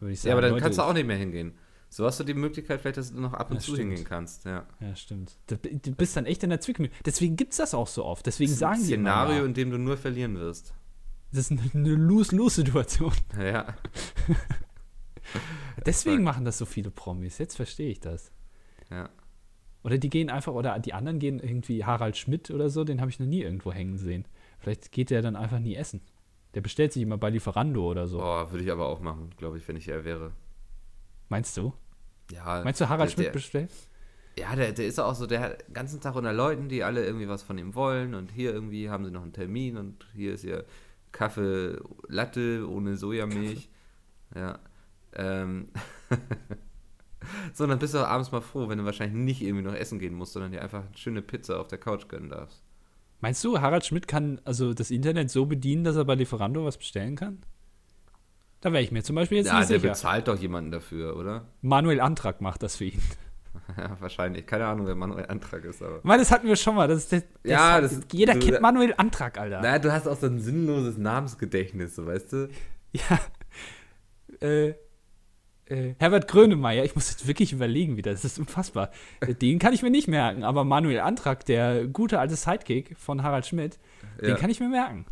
Ich sagen, ja, aber dann Leute, kannst du auch nicht mehr hingehen. So hast du die Möglichkeit, vielleicht, dass du noch ab und Ja, zu stimmt. hingehen kannst. Ja. Ja, stimmt. Du, du bist dann echt in der Zwickmühle. Deswegen gibt es das auch so oft. Deswegen Das ist sagen ein die immer, Szenario, in dem du nur verlieren wirst. Das ist eine, Lose-Lose-Situation. Ja. Deswegen machen das so viele Promis. Jetzt verstehe ich das. Ja. Oder die gehen einfach, oder die anderen gehen irgendwie Harald Schmidt oder so, den habe ich noch nie irgendwo hängen sehen. Vielleicht geht der dann einfach nie essen. Der bestellt sich immer bei Lieferando oder so. Boah, würde ich aber auch machen, glaube ich, wenn ich er wäre. Meinst du? Ja, Meinst du, Harald der, Schmidt bestellt? Ja, der, der ist auch so, der hat den ganzen Tag unter Leuten, die alle irgendwie was von ihm wollen und hier irgendwie haben sie noch einen Termin und hier ist ihr Kaffee Latte ohne Sojamilch. Ja. Ähm. so, dann bist du auch abends mal froh, wenn du wahrscheinlich nicht irgendwie noch essen gehen musst, sondern dir einfach eine schöne Pizza auf der Couch gönnen darfst. Meinst du, Harald Schmidt kann also das Internet so bedienen, dass er bei Lieferando was bestellen kann? Da wäre ich mir zum Beispiel jetzt Ja, nicht der sicher. bezahlt doch jemanden dafür, oder? Manuel Antrag macht das für ihn. Ja, wahrscheinlich. Keine Ahnung, wer Manuel Antrag ist, aber. Weil das hatten wir schon mal. Das ist der, der Ja, ist- das- jeder du- kennt Manuel Antrag, Alter. Naja, du hast auch so ein sinnloses Namensgedächtnis, so weißt du? Ja. Äh, Äh, Herbert Grönemeyer, ich muss jetzt wirklich überlegen wieder, das ist unfassbar. Den kann ich mir nicht merken, aber Manuel Antrag, der gute alte Sidekick von Harald Schmidt, ja. den kann ich mir merken.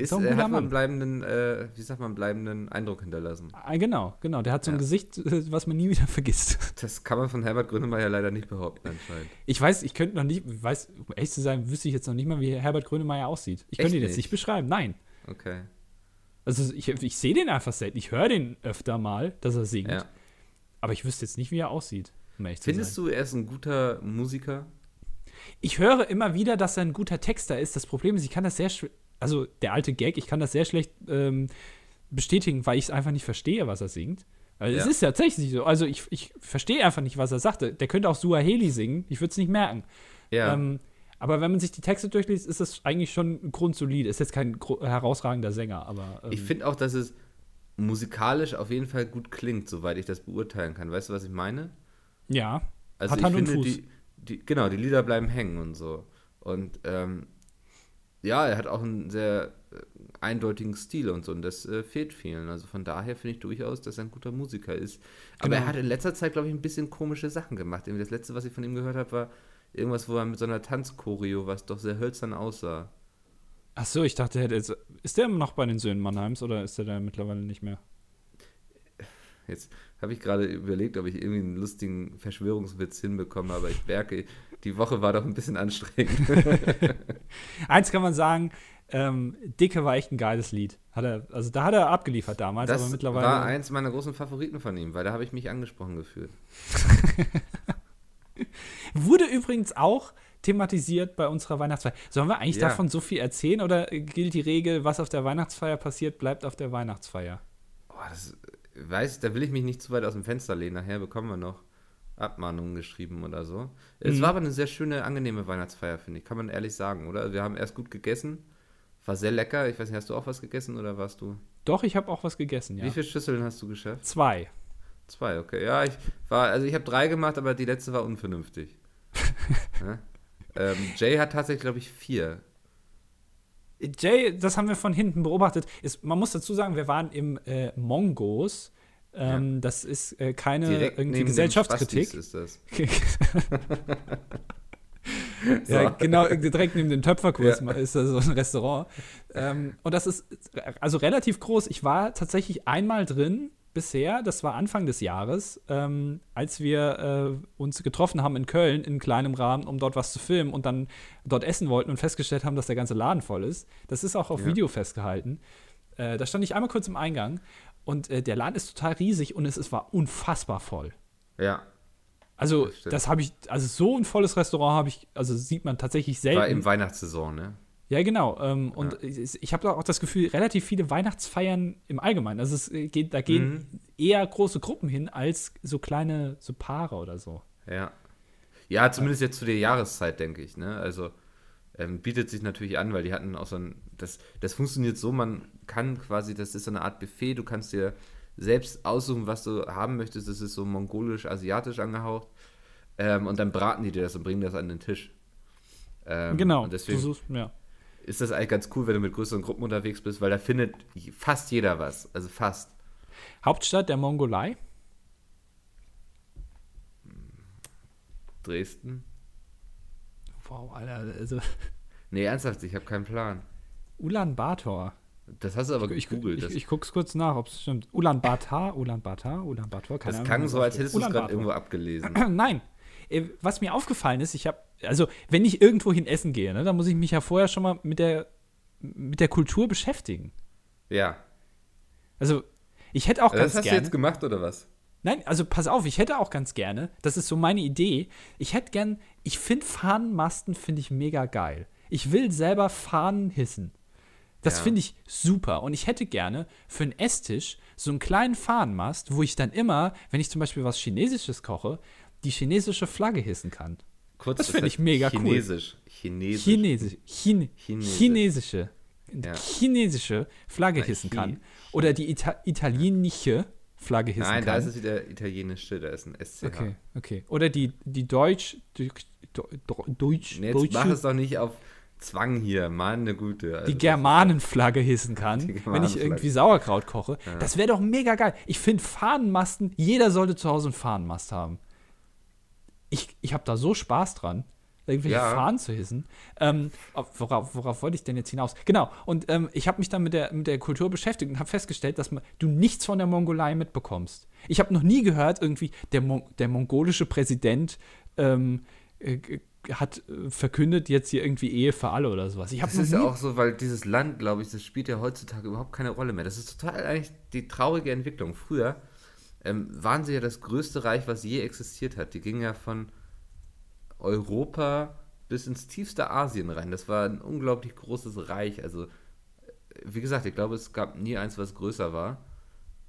Ist, ist er hat einen bleibenden, äh, wie sagt man, bleibenden Eindruck hinterlassen. Ah, genau, genau. Der hat so ein ja. Gesicht, äh, was man nie wieder vergisst. Das kann man von Herbert Grönemeyer leider nicht behaupten, anscheinend. Ich weiß, ich könnte noch nicht, weiß, um ehrlich zu sein, wüsste ich jetzt noch nicht mal, wie Herbert Grönemeyer aussieht. Ich könnte ihn jetzt nicht beschreiben, nein. Okay. Also ich, ich sehe den einfach selten. Ich höre den öfter mal, dass er singt. Ja. Aber ich wüsste jetzt nicht, wie er aussieht. Um Findest du, er ist ein guter Musiker? Ich höre immer wieder, dass er ein guter Texter ist. Das Problem ist, ich kann das sehr schwer also der alte Gag, ich kann das sehr schlecht ähm, bestätigen, weil ich es einfach nicht verstehe, was er singt. Also ja. Es ist tatsächlich so. Also ich, ich verstehe einfach nicht, was er sagte. Der könnte auch Suaheli singen, ich würde es nicht merken. Ja. Ähm, aber wenn man sich die Texte durchliest, ist das eigentlich schon grundsolid. Ist jetzt kein herausragender Sänger, aber. Ähm, ich finde auch, dass es musikalisch auf jeden Fall gut klingt, soweit ich das beurteilen kann. Weißt du, was ich meine? Ja. Also Hat ich Hand finde, und Fuß. Die, die, genau, die Lieder bleiben hängen und so. Und ähm, ja, er hat auch einen sehr äh, eindeutigen Stil und so und das äh, fehlt vielen. Also von daher finde ich durchaus, dass er ein guter Musiker ist. Aber genau. er hat in letzter Zeit, glaube ich, ein bisschen komische Sachen gemacht. Das letzte, was ich von ihm gehört habe, war irgendwas, wo er mit so einer Tanzchoreo, was doch sehr hölzern aussah. Ach so, ich dachte, ist der noch bei den Söhnen Mannheims oder ist er da mittlerweile nicht mehr? Jetzt habe ich gerade überlegt, ob ich irgendwie einen lustigen Verschwörungswitz hinbekomme, aber ich merke, die Woche war doch ein bisschen anstrengend. Eins kann man sagen, ähm, Dicke war echt ein geiles Lied. Hat er, also da hat er abgeliefert damals, das aber mittlerweile. war eins meiner großen Favoriten von ihm, weil da habe ich mich angesprochen gefühlt. Wurde übrigens auch thematisiert bei unserer Weihnachtsfeier. Sollen wir eigentlich ja. davon so viel erzählen oder gilt die Regel, was auf der Weihnachtsfeier passiert, bleibt auf der Weihnachtsfeier? Boah, das weiß, da will ich mich nicht zu weit aus dem Fenster lehnen. Nachher bekommen wir noch Abmahnungen geschrieben oder so. Mhm. Es war aber eine sehr schöne, angenehme Weihnachtsfeier, finde ich. Kann man ehrlich sagen, oder? Wir haben erst gut gegessen. War sehr lecker. Ich weiß nicht, hast du auch was gegessen oder warst du? Doch, ich habe auch was gegessen, ja. Wie viele Schüsseln hast du geschafft? Zwei. Zwei, okay. Ja, ich war, also ich habe drei gemacht, aber die letzte war unvernünftig. ja? ähm, Jay hat tatsächlich, glaube ich, vier. Jay, das haben wir von hinten beobachtet. Ist, man muss dazu sagen, wir waren im äh, Mongos. Ähm, ja. Das ist äh, keine Direkt irgendwie Gesellschaftskritik. ist das. so. Ja, genau, direkt neben dem Töpferkurs ja. ist da so ein Restaurant. Ähm, und das ist also relativ groß. Ich war tatsächlich einmal drin bisher, das war Anfang des Jahres, ähm, als wir äh, uns getroffen haben in Köln in kleinem Rahmen, um dort was zu filmen und dann dort essen wollten und festgestellt haben, dass der ganze Laden voll ist. Das ist auch auf ja. Video festgehalten. Äh, da stand ich einmal kurz im Eingang und äh, der Laden ist total riesig und es, es war unfassbar voll. Ja. Also, das, das habe ich, also so ein volles Restaurant habe ich, also sieht man tatsächlich selten. War im Weihnachtssaison, ne? Ja, genau. Ähm, und ja. ich, ich habe auch das Gefühl, relativ viele Weihnachtsfeiern im Allgemeinen. Also es geht, da gehen mhm. eher große Gruppen hin als so kleine, so Paare oder so. Ja. Ja, zumindest jetzt zu der Jahreszeit, denke ich. Ne? Also ähm, bietet sich natürlich an, weil die hatten auch so ein. Das, das funktioniert so, man kann quasi, das ist so eine Art Buffet, du kannst dir selbst aussuchen, was du haben möchtest. Das ist so mongolisch-asiatisch angehaucht. Ähm, und dann braten die dir das und bringen das an den Tisch. Ähm, genau, deswegen, suchst, ja ist das eigentlich ganz cool, wenn du mit größeren Gruppen unterwegs bist, weil da findet fast jeder was. Also fast. Hauptstadt der Mongolei? Dresden. Wow, Alter. Also nee, ernsthaft, ich habe keinen Plan. Ulaanbaatar. Das hast du aber ich, gegoogelt. Ich, ich, ich guck's kurz nach, ob es stimmt. Ulaanbaatar, Ulaanbaatar, Ulaanbaatar. Keine das klang so, als hättest du es gerade irgendwo abgelesen. Nein. Äh, was mir aufgefallen ist, ich habe also wenn ich irgendwo hin essen gehe, ne, dann muss ich mich ja vorher schon mal mit der, mit der Kultur beschäftigen. Ja. Also, ich hätte auch das ganz gerne. Das hast du jetzt gemacht oder was? Nein, also pass auf, ich hätte auch ganz gerne, das ist so meine Idee, ich hätte gern, ich finde Fahnenmasten finde ich mega geil. Ich will selber Fahnen hissen. Das ja. finde ich super. Und ich hätte gerne für einen Esstisch so einen kleinen Fahnenmast, wo ich dann immer, wenn ich zum Beispiel was Chinesisches koche, die chinesische Flagge hissen kann. Kurz, das finde ich mega Chinesisch. cool. Chinesisch. Chinesisch. Chine Chinesisch. Chinesische. Ja. Chinesische Flagge hissen kann. Oder die Ita italienische Flagge hissen Nein, kann. Nein, da ist es wieder italienische, da ist ein SCH. Okay, okay. Oder die, die Deutsch, die, Deutsch, nee, jetzt Deutsche. mach es doch nicht auf Zwang hier, meine Güte. Also die Germanenflagge hissen kann, wenn ich irgendwie Sauerkraut koche. Das wäre doch mega geil. Ich finde Fahnenmasten, jeder sollte zu Hause einen Fahnenmast haben. Ich, ich habe da so Spaß dran, irgendwelche Ja. Fahnen zu hissen. Ähm, auf- worauf, worauf wollte ich denn jetzt hinaus? Genau, und ähm, ich habe mich dann mit der, mit der Kultur beschäftigt und habe festgestellt, dass man, du nichts von der Mongolei mitbekommst. Ich habe noch nie gehört, irgendwie, der, Mon der mongolische Präsident ähm, äh, hat äh, verkündet jetzt hier irgendwie Ehe für alle oder sowas. Ich Das ist ja auch so, weil dieses Land, glaube ich, das spielt ja heutzutage überhaupt keine Rolle mehr. Das ist total eigentlich die traurige Entwicklung. Früher ähm, waren sie ja das größte Reich, was je existiert hat. Die gingen ja von Europa bis ins tiefste Asien rein. Das war ein unglaublich großes Reich. Also, äh, wie gesagt, ich glaube, es gab nie eins, was größer war.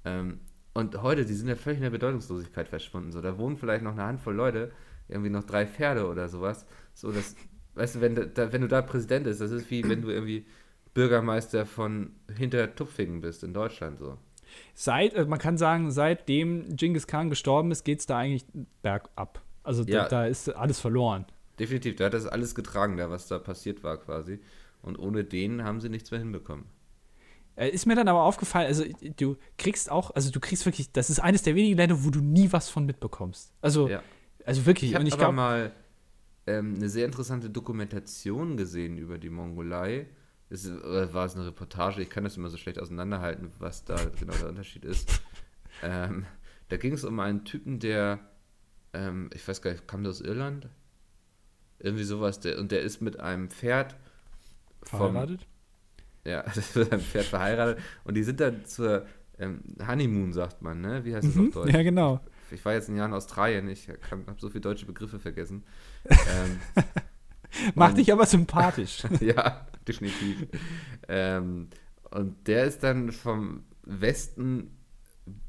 Ähm, und heute, die sind ja völlig in der Bedeutungslosigkeit verschwunden. So, da wohnen vielleicht noch eine Handvoll Leute, irgendwie noch drei Pferde oder sowas. So, das, weißt du, wenn, da- da, wenn du da Präsident bist, das ist wie wenn du irgendwie Bürgermeister von Hintertupfingen bist in Deutschland so. Seit, äh, man kann sagen, seitdem Genghis Khan gestorben ist, geht es da eigentlich bergab. Also da, Ja. da ist alles verloren. Definitiv, da hat das alles getragen, da was da passiert war quasi. Und ohne den haben sie nichts mehr hinbekommen. Äh, ist mir dann aber aufgefallen, also du kriegst auch, also du kriegst wirklich, das ist eines der wenigen Länder, wo du nie was von mitbekommst. Also, Ja. Also wirklich. Ich habe aber glaube, mal ähm, eine sehr interessante Dokumentation gesehen über die Mongolei. Es, oder war es eine Reportage? Ich kann das immer so schlecht auseinanderhalten, was da genau der Unterschied ist. Ähm, da ging es um einen Typen, der, ähm, ich weiß gar nicht, kam der aus Irland? Irgendwie sowas. Der, und der ist mit einem Pferd vom, verheiratet. ja, das wird ein Pferd verheiratet. Und die sind dann zur ähm, Honeymoon, sagt man, ne? Wie heißt das Mhm. auf Deutsch? Ja, genau. Ich war jetzt ein Jahr in Australien, ich habe so viele deutsche Begriffe vergessen. ähm, Macht dich aber sympathisch. ja, definitiv. ähm, und der ist dann vom Westen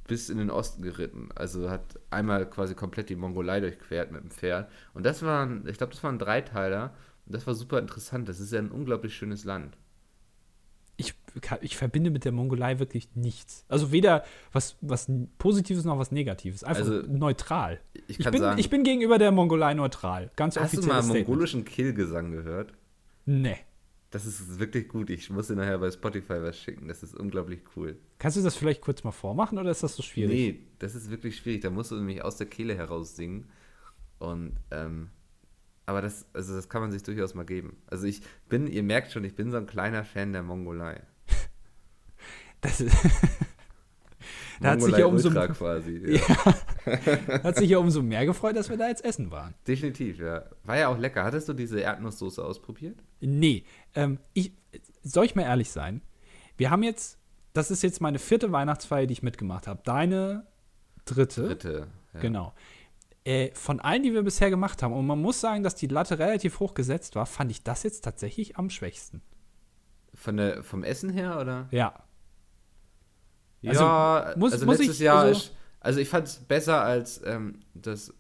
bis in den Osten geritten. Also hat einmal quasi komplett die Mongolei durchquert mit dem Pferd. Und das waren, ich glaube, das waren Dreiteiler. Und das war super interessant. Das ist ja ein unglaublich schönes Land. Ich, verbinde mit der Mongolei wirklich nichts. Also weder was, was Positives noch was Negatives. Einfach Also, neutral. Ich Ich bin, sagen, ich bin gegenüber der Mongolei neutral. Ganz hast du offizielles mal Statement. mongolischen Killgesang gehört? Nee. Das ist wirklich gut. Ich muss dir nachher bei Spotify was schicken. Das ist unglaublich cool. Kannst du das vielleicht kurz mal vormachen oder ist das so schwierig? Nee, das ist wirklich schwierig. Da musst du nämlich aus der Kehle heraus singen. Und, ähm, aber das, also das kann man sich durchaus mal geben. Also ich bin, ihr merkt schon, ich bin so ein kleiner Fan der Mongolei. Das ist, Da hat sich ja umso- quasi. Ja. hat sich ja umso mehr gefreut, dass wir da jetzt essen waren. Definitiv, ja. War ja auch lecker. Hattest du diese Erdnusssoße ausprobiert? Nee, ähm, ich, soll ich mal ehrlich sein? Wir haben jetzt, das ist jetzt meine vierte Weihnachtsfeier, die ich mitgemacht habe. Deine dritte. Dritte. Ja. Genau. Äh, von allen, die wir bisher gemacht haben, und man muss sagen, dass die Latte relativ hoch gesetzt war, fand ich das jetzt tatsächlich am schwächsten. Von der, vom Essen her, oder? Ja. Also, ja, muss- also muss letztes ich- Jahr also- ist, also ich fand es besser als ähm, das, äh,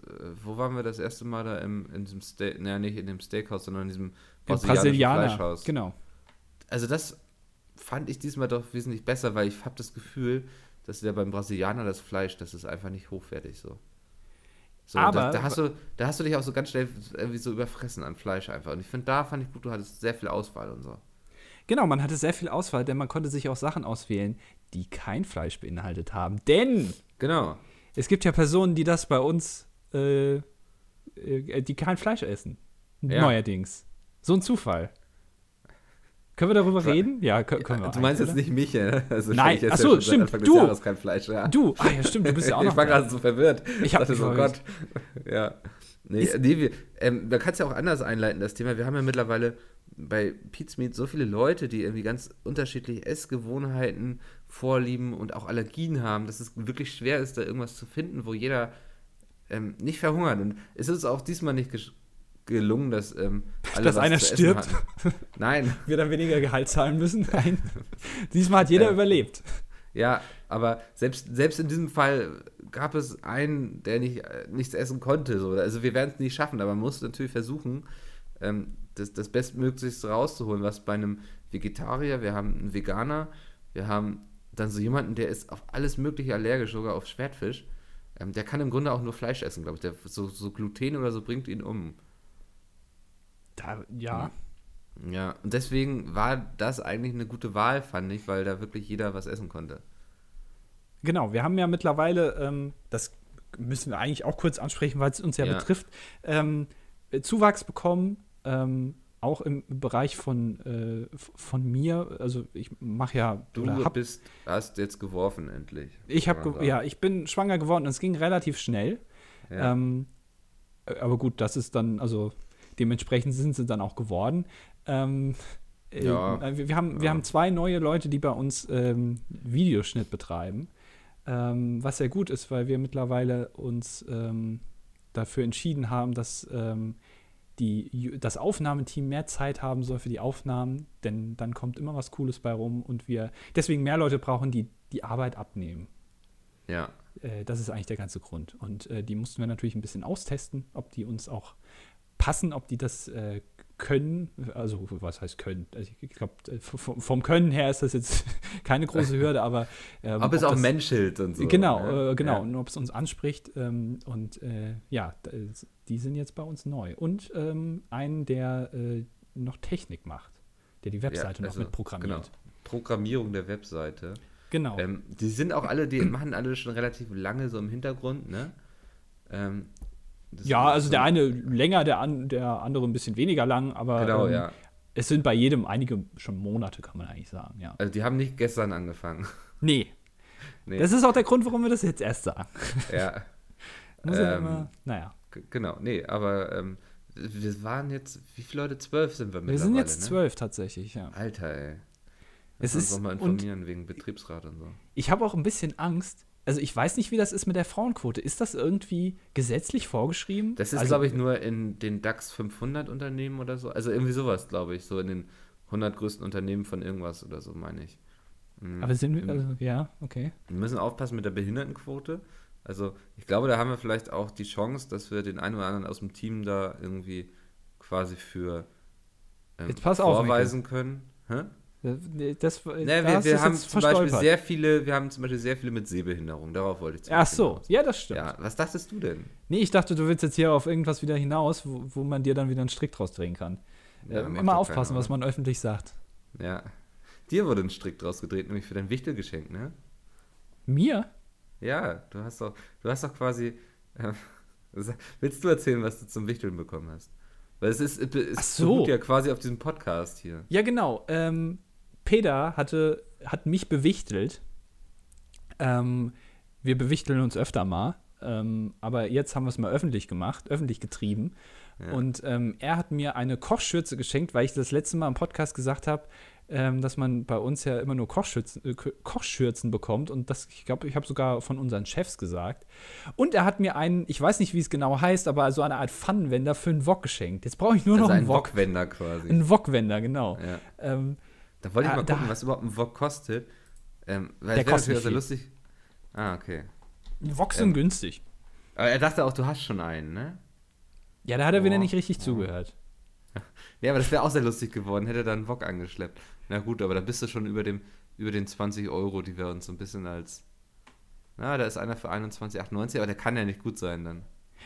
wo waren wir das erste Mal da im, in diesem Steak, naja, nicht in dem Steakhouse, sondern in diesem brasilianischen Brasilianer. Fleischhaus. Genau. Also das fand ich diesmal doch wesentlich besser, weil ich habe das Gefühl, dass ja beim Brasilianer das Fleisch, das ist einfach nicht hochwertig so. So, Aber- da, da, hast du, da hast du dich auch so ganz schnell irgendwie so überfressen an Fleisch einfach. Und ich finde, da fand ich gut, du hattest sehr viel Auswahl und so. Genau, man hatte sehr viel Auswahl, denn man konnte sich auch Sachen auswählen, die kein Fleisch beinhaltet haben. Denn Genau. es gibt ja Personen, die das bei uns, äh, äh, die kein Fleisch essen. Ja. Neuerdings. So ein Zufall. Können wir darüber reden? Ja, können, wir. Du meinst jetzt nicht mich, ne? Also Nein, ich esse ach so, ja stimmt, du. Kein Fleisch, ja. Du, ah ja, stimmt, du bist ja auch noch. ich war gerade so verwirrt. Ich hab dachte mich so, verwirrt. Gott. Ja. Nee, nee wir, ähm, man kann es ja auch anders einleiten, das Thema. Wir haben ja mittlerweile bei Pete's Meat so viele Leute, die irgendwie ganz unterschiedliche Essgewohnheiten, Vorlieben und auch Allergien haben, dass es wirklich schwer ist, da irgendwas zu finden, wo jeder ähm, nicht verhungert. Und es ist auch diesmal nicht gelungen, dass ähm, alle Dass einer stirbt? Nein, Wir dann weniger Gehalt zahlen müssen? Nein. Diesmal hat jeder Ja. überlebt. Ja, aber selbst, selbst in diesem Fall gab es einen, der nicht, äh, nichts essen konnte. So. Also wir werden es nicht schaffen, aber man muss natürlich versuchen, ähm, das, das Bestmöglichste rauszuholen, was bei einem Vegetarier, wir haben einen Veganer, wir haben dann so jemanden, der ist auf alles Mögliche allergisch, sogar auf Schwertfisch. Ähm, der kann im Grunde auch nur Fleisch essen, glaube ich. Der, so, so Gluten oder so bringt ihn um. Da, ja. Ja, und deswegen war das eigentlich eine gute Wahl, fand ich, weil da wirklich jeder was essen konnte. Genau, wir haben ja mittlerweile, ähm, das müssen wir eigentlich auch kurz ansprechen, weil es uns ja, Ja. betrifft, ähm, Zuwachs bekommen, ähm, auch im Bereich von, äh, von mir. Also ich mache ja, Du hab, bist, hast jetzt geworfen endlich. ich habe, ja, ich bin schwanger geworden und es ging relativ schnell. Ja. Ähm, äh, aber gut, das ist dann, also dementsprechend sind sie dann auch geworden. Ähm, äh, Ja. äh, wir, wir, haben, wir Ja. haben zwei neue Leute, die bei uns ähm, Videoschnitt betreiben. Ähm, was sehr gut ist, weil wir mittlerweile uns ähm, dafür entschieden haben, dass ähm, die, das Aufnahmeteam mehr Zeit haben soll für die Aufnahmen, denn dann kommt immer was Cooles bei rum und wir deswegen mehr Leute brauchen, die die Arbeit abnehmen. ja. Äh, das ist eigentlich der ganze Grund. Und äh, die mussten wir natürlich ein bisschen austesten, ob die uns auch passen, ob die das äh, können. Also, was heißt können? Also, ich glaube, vom Können her ist das jetzt keine große Hürde, aber. ähm, Ob es auch das- Menschelt und so. Genau, ne? äh, genau. Ja. Und ob es uns anspricht. Ähm, und äh, ja, die sind jetzt bei uns neu. Und ähm, einen, der äh, noch Technik macht, der die Webseite Ja, noch also, mitprogrammiert. Genau. Programmierung der Webseite. Genau. Ähm, die sind auch alle, die machen alle schon relativ lange so im Hintergrund, ne? Ähm, ja, also so- der eine länger, der, an, der andere ein bisschen weniger lang, aber Genau, ähm, ja. es sind bei jedem einige schon Monate, kann man eigentlich sagen, ja. Also die haben nicht gestern angefangen. Nee, nee. das ist auch der Grund, warum wir das jetzt erst sagen. ja. Muss ja Ähm, immer, naja, Genau, nee, aber ähm, wir waren jetzt, wie viele Leute? Zwölf sind wir wir mittlerweile, sind jetzt ne? zwölf tatsächlich, ja. Alter, ey. Es wir uns ist- mal und- informieren wegen Betriebsrat und so. Ich habe auch ein bisschen Angst. Also ich weiß nicht, wie das ist mit der Frauenquote. Ist das irgendwie gesetzlich vorgeschrieben? Das ist, also, glaube ich, nur in den DAX 500 Unternehmen oder so. Also irgendwie sowas, glaube ich. So in den 100 größten Unternehmen von irgendwas oder so, meine ich. Mhm. Aber sind wir, also, ja, okay. Wir müssen aufpassen mit der Behindertenquote. Also ich glaube, da haben wir vielleicht auch die Chance, dass wir den einen oder anderen aus dem Team da irgendwie quasi für ähm, Jetzt pass auf, vorweisen können. Hä? Das, Nee, da wir hast wir du's haben jetzt zum Beispiel sehr viele, wir haben zum Beispiel sehr viele mit Sehbehinderung. Darauf wollte ich zum Ach so, hinaus. ja, das stimmt. Ja, was dachtest du denn? Nee, ich dachte, du willst jetzt hier auf irgendwas wieder hinaus, wo, wo man dir dann wieder einen Strick draus drehen kann. Ja, ähm, immer aufpassen, was man öffentlich sagt. Ja. Dir wurde ein Strick draus gedreht, nämlich für dein Wichtelgeschenk, ne? Mir? Ja, du hast doch, du hast doch quasi. Äh, willst du erzählen, was du zum Wichteln bekommen hast? Weil es ist, es Ach so. beruht ja quasi auf diesem Podcast hier. Ja, genau. Ähm, Peter hatte, hat mich bewichtelt. Ähm, wir bewichteln uns öfter mal. Ähm, aber jetzt haben wir es mal öffentlich gemacht, öffentlich getrieben. Ja. Und ähm, er hat mir eine Kochschürze geschenkt, weil ich das letzte Mal im Podcast gesagt habe, ähm, dass man bei uns ja immer nur Kochschürzen, äh, Ko- Kochschürzen bekommt. Und das, ich glaube, ich habe sogar von unseren Chefs gesagt. Und er hat mir einen, ich weiß nicht, wie es genau heißt, aber so eine Art Pfannenwender für einen Wok geschenkt. Jetzt brauche ich nur also noch einen ein Wok. Wok-Wender quasi. Einen Wokwender, genau. ja. Ähm, Da wollte ich Ah, mal gucken, da- was überhaupt ein Wok kostet. Ähm, weil Der kostet nicht lustig. Ah, okay. Woks sind Ähm, günstig. Aber er dachte auch, du hast schon einen, ne? Ja, da hat er wieder Boah. nicht richtig zugehört. Ja, aber das wäre auch sehr lustig geworden, hätte er da einen Wok angeschleppt. Na gut, aber da bist du schon über, dem, über den 20 Euro, die wir uns so ein bisschen als. Na, da ist einer für 21,98, aber der kann ja nicht gut sein dann.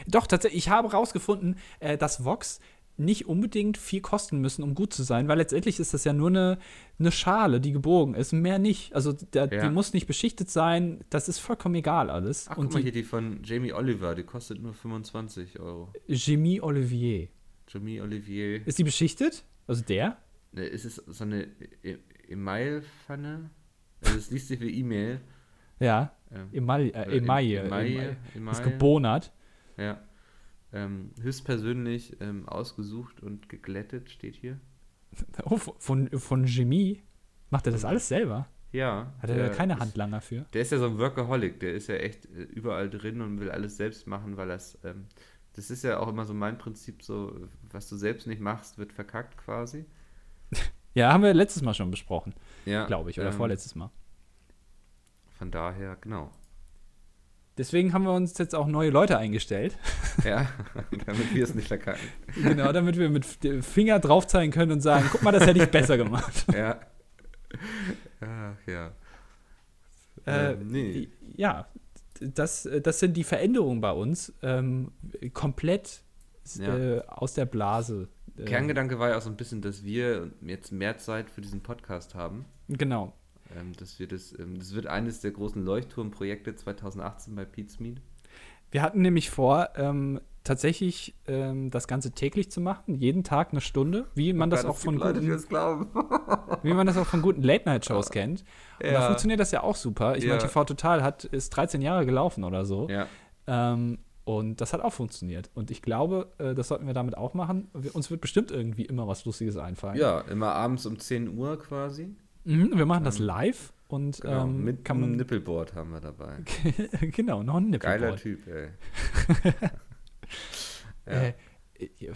Doch, tatsächlich, ich habe rausgefunden, äh, dass Vox nicht unbedingt viel kosten müssen, um gut zu sein, weil letztendlich ist das ja nur eine, eine Schale, die gebogen ist, mehr nicht. Also der, Ja. die muss nicht beschichtet sein, das ist vollkommen egal alles. Ach, Und guck mal die hier, die von Jamie Oliver, die kostet nur 25 Euro. Jimmy Olivier. Jamie Olivier. Ist die beschichtet? Also der? Ne, ist es so eine E- E-Mail-Pfanne? Also es liest sich wie E-Mail. Ja, Ähm, äh, Emaille, Emaille. Emaille. Ist gebonert. Ja. Ähm, höchstpersönlich ähm, ausgesucht und geglättet steht hier. Oh, von, von Jimmy. Macht er das alles selber? Ja. Hat er keine ist, Handlanger für? Der ist ja so ein Workaholic, der ist ja echt äh, überall drin und will alles selbst machen, weil das, ähm, das ist ja auch immer so mein Prinzip, so, was du selbst nicht machst, wird verkackt quasi. Ja, haben wir letztes Mal schon besprochen, Ja. glaube ich, oder ähm, vorletztes Mal. Von daher, genau. Deswegen haben wir uns jetzt auch neue Leute eingestellt. Ja, damit wir es nicht verkacken. genau, damit wir mit dem Finger drauf zeigen können und sagen, guck mal, das hätte ich besser gemacht. Ja. Ach ja. Äh, Ähm, nee. Ja, das, das sind die Veränderungen bei uns. Ähm, komplett Ja. äh, aus der Blase Kerngedanke war ja auch so ein bisschen, dass wir jetzt mehr Zeit für diesen Podcast haben. Genau. Ähm, dass wir das, ähm, das wird eines der großen Leuchtturmprojekte 2018 bei Pete's Meet. Wir hatten nämlich vor, ähm, tatsächlich ähm, das Ganze täglich zu machen, jeden Tag eine Stunde, wie man das auch von guten, wie man das auch von guten Late-Night-Shows kennt. Und da Ja. funktioniert das ja auch super. Ich Ja. meine, TV Total hat, ist 13 Jahre gelaufen oder so. ja. Ähm, und das hat auch funktioniert. Und ich glaube, äh, das sollten wir damit auch machen. Wir, uns wird bestimmt irgendwie immer was Lustiges einfallen. ja, immer abends um 10 Uhr quasi. Mhm, wir machen das live und Genau, ähm, mit kann einem man. Nippelboard haben wir dabei. genau, noch ein Geiler Nippelboard. Typ, ey. ja. Äh,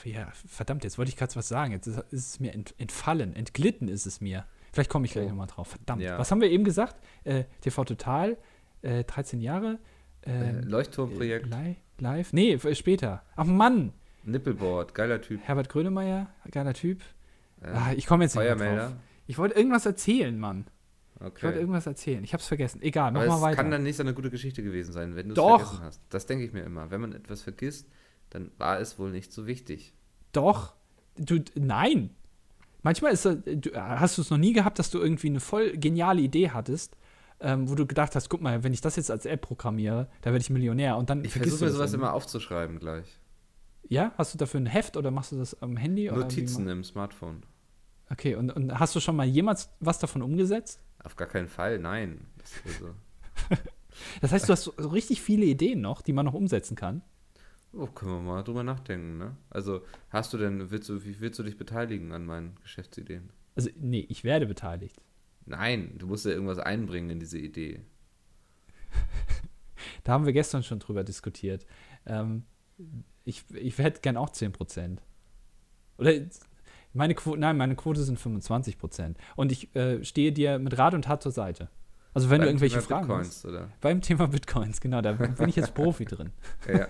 ja, verdammt, jetzt wollte ich gerade was sagen. Jetzt ist, es mir ent, entfallen, entglitten ist es mir. Vielleicht komme ich gleich Oh. nochmal drauf. Verdammt. Ja. Was haben wir eben gesagt? Äh, TV Total, äh, 13 Jahre. äh, Ähm, Leuchtturmprojekt, li live? Nee, f- später. Ach Mann, Nippelboard, geiler Typ. Herbert Grönemeyer, geiler Typ. Ähm, ah, ich komme jetzt nicht mehr drauf. Ich wollte irgendwas erzählen, Mann. Ich wollte Okay. irgendwas erzählen. Ich habe es vergessen. Egal, mach Aber mal es weiter. kann dann nicht so eine gute Geschichte gewesen sein, wenn du es Doch. vergessen hast. Das denke ich mir immer. Wenn man etwas vergisst, dann war es wohl nicht so wichtig. Doch. Du, nein. Manchmal ist das, du, hast du es noch nie gehabt, dass du irgendwie eine voll geniale Idee hattest, ähm, wo du gedacht hast, guck mal, wenn ich das jetzt als App programmiere, da werde ich Millionär und dann Ich versuche mir sowas immer aufzuschreiben gleich. Ja, hast du dafür ein Heft oder machst du das am Handy? Notizen im Smartphone. Okay, und, und hast du schon mal jemals was davon umgesetzt? Auf gar keinen Fall, nein. Das ist so. Das heißt, du hast so, richtig viele Ideen noch, die man noch umsetzen kann. Oh, können wir mal drüber nachdenken, ne? Also, hast du denn, willst du, wie willst du dich beteiligen an meinen Geschäftsideen? Also, nee, ich werde beteiligt. Nein, du musst ja irgendwas einbringen in diese Idee. Da haben wir gestern schon drüber diskutiert. Ähm, ich ich hätte gern auch 10%. Oder meine Quote, nein, meine Quote sind 25%. Und ich äh, stehe dir mit Rat und Tat zur Seite. Also wenn du Beim irgendwelche Thema Fragen Bitcoins, hast. oder? Beim Thema Bitcoins, genau, da bin ich jetzt Profi drin. Ja.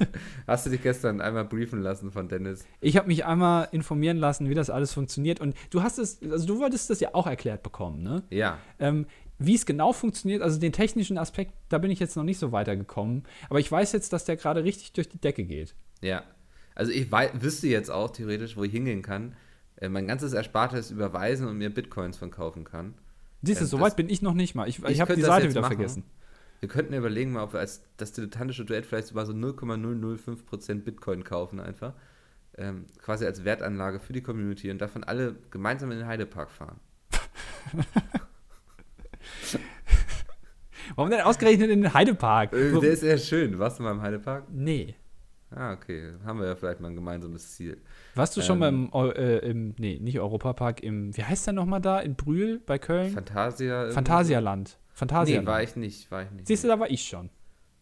Hast du dich gestern einmal briefen lassen von Dennis? Ich habe mich einmal informieren lassen, wie das alles funktioniert. Und du hast es, also du wolltest das ja auch erklärt bekommen, ne? Ja. Ähm, wie es genau funktioniert, also den technischen Aspekt, da bin ich jetzt noch nicht so weitergekommen. Aber ich weiß jetzt, dass der gerade richtig durch die Decke geht. Ja. Also ich wüsste jetzt auch theoretisch, wo ich hingehen kann, äh, mein ganzes Erspartes überweisen und mir Bitcoins von kaufen kann. Siehst du, Ähm, so das- weit bin ich noch nicht mal. Ich, ich, Ich habe die Seite wieder machen. vergessen. Wir könnten überlegen mal, ob wir als das dilettantische Duett vielleicht mal so 0,005% Bitcoin kaufen einfach. Ähm, quasi als Wertanlage für die Community und davon alle gemeinsam in den Heidepark fahren. Warum denn ausgerechnet in den Heidepark? Äh, der ist ja schön. Warst du mal im Heidepark? nee. Ah, okay. Haben wir ja vielleicht mal ein gemeinsames Ziel. Warst du schon Ähm, beim, Eu- äh, im, nee, nicht Europapark, im, wie heißt der nochmal da? In Brühl bei Köln? Fantasia. irgendwie Phantasialand. Phantasialand. Nee, war ich nicht. War ich nicht. Siehst du, da war ich schon.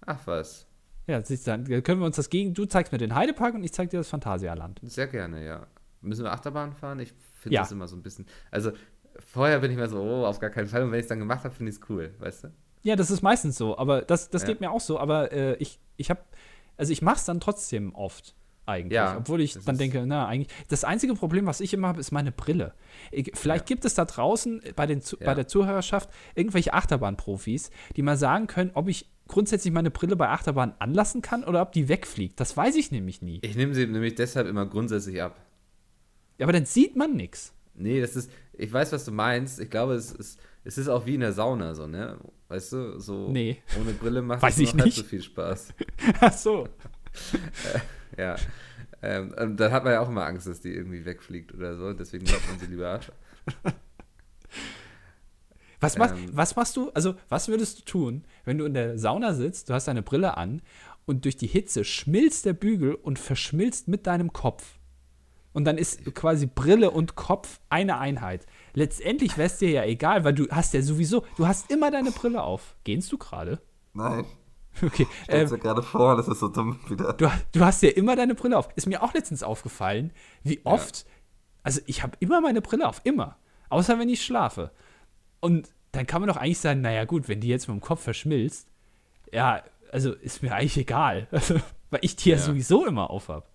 Ach was. Ja, siehst du, dann können wir uns das gegen, du zeigst mir den Heidepark und ich zeig dir das Phantasialand. Sehr gerne, ja. Müssen wir Achterbahn fahren? Ich finde Ja. das immer so ein bisschen. Also, vorher bin ich mal so, oh, auf gar keinen Fall. Und wenn ich es dann gemacht habe, finde ich es cool, weißt du? Ja, das ist meistens so, aber das, das Ja. geht mir auch so, aber äh, ich, ich habe, also ich mache es dann trotzdem oft eigentlich, Ja, obwohl ich dann denke, na, eigentlich, das einzige Problem, was ich immer habe, ist meine Brille. Ich, vielleicht Ja. gibt es da draußen bei, den, Ja. bei der Zuhörerschaft irgendwelche Achterbahnprofis, die mal sagen können, ob ich grundsätzlich meine Brille bei Achterbahn anlassen kann oder ob die wegfliegt. Das weiß ich nämlich nie. Ich nehme sie nämlich deshalb immer grundsätzlich ab. Aber dann sieht man nichts. Nee, das ist, ich weiß, was du meinst. Ich glaube, es ist, es ist auch wie in der Sauna, so, ne? Weißt du, so Nee. ohne Brille macht Weiß es ich noch halb nicht. so viel Spaß. Ach so. Ja. Ähm, und dann hat man ja auch immer Angst, dass die irgendwie wegfliegt oder so. Deswegen macht man sie lieber ab. Was, machst, Ähm. was machst du, also was würdest du tun, wenn du in der Sauna sitzt, du hast deine Brille an und durch die Hitze schmilzt der Bügel und verschmilzt mit deinem Kopf? Und dann ist quasi Brille und Kopf eine Einheit. Letztendlich wäre es dir ja egal, weil du hast ja sowieso, du hast immer deine Brille auf. Gehst du gerade? Nein. Okay. Stell's Ähm, mir gerade vor, das ist so dumm wieder. du, du hast ja immer deine Brille auf. Ist mir auch letztens aufgefallen, wie oft, also ich habe immer meine Brille auf, immer. Außer wenn ich schlafe. Und dann kann man doch eigentlich sagen, naja gut, wenn die jetzt mit dem Kopf verschmilzt, ja, also ist mir eigentlich egal. Also, weil ich die ja, Ja. sowieso immer auf habe.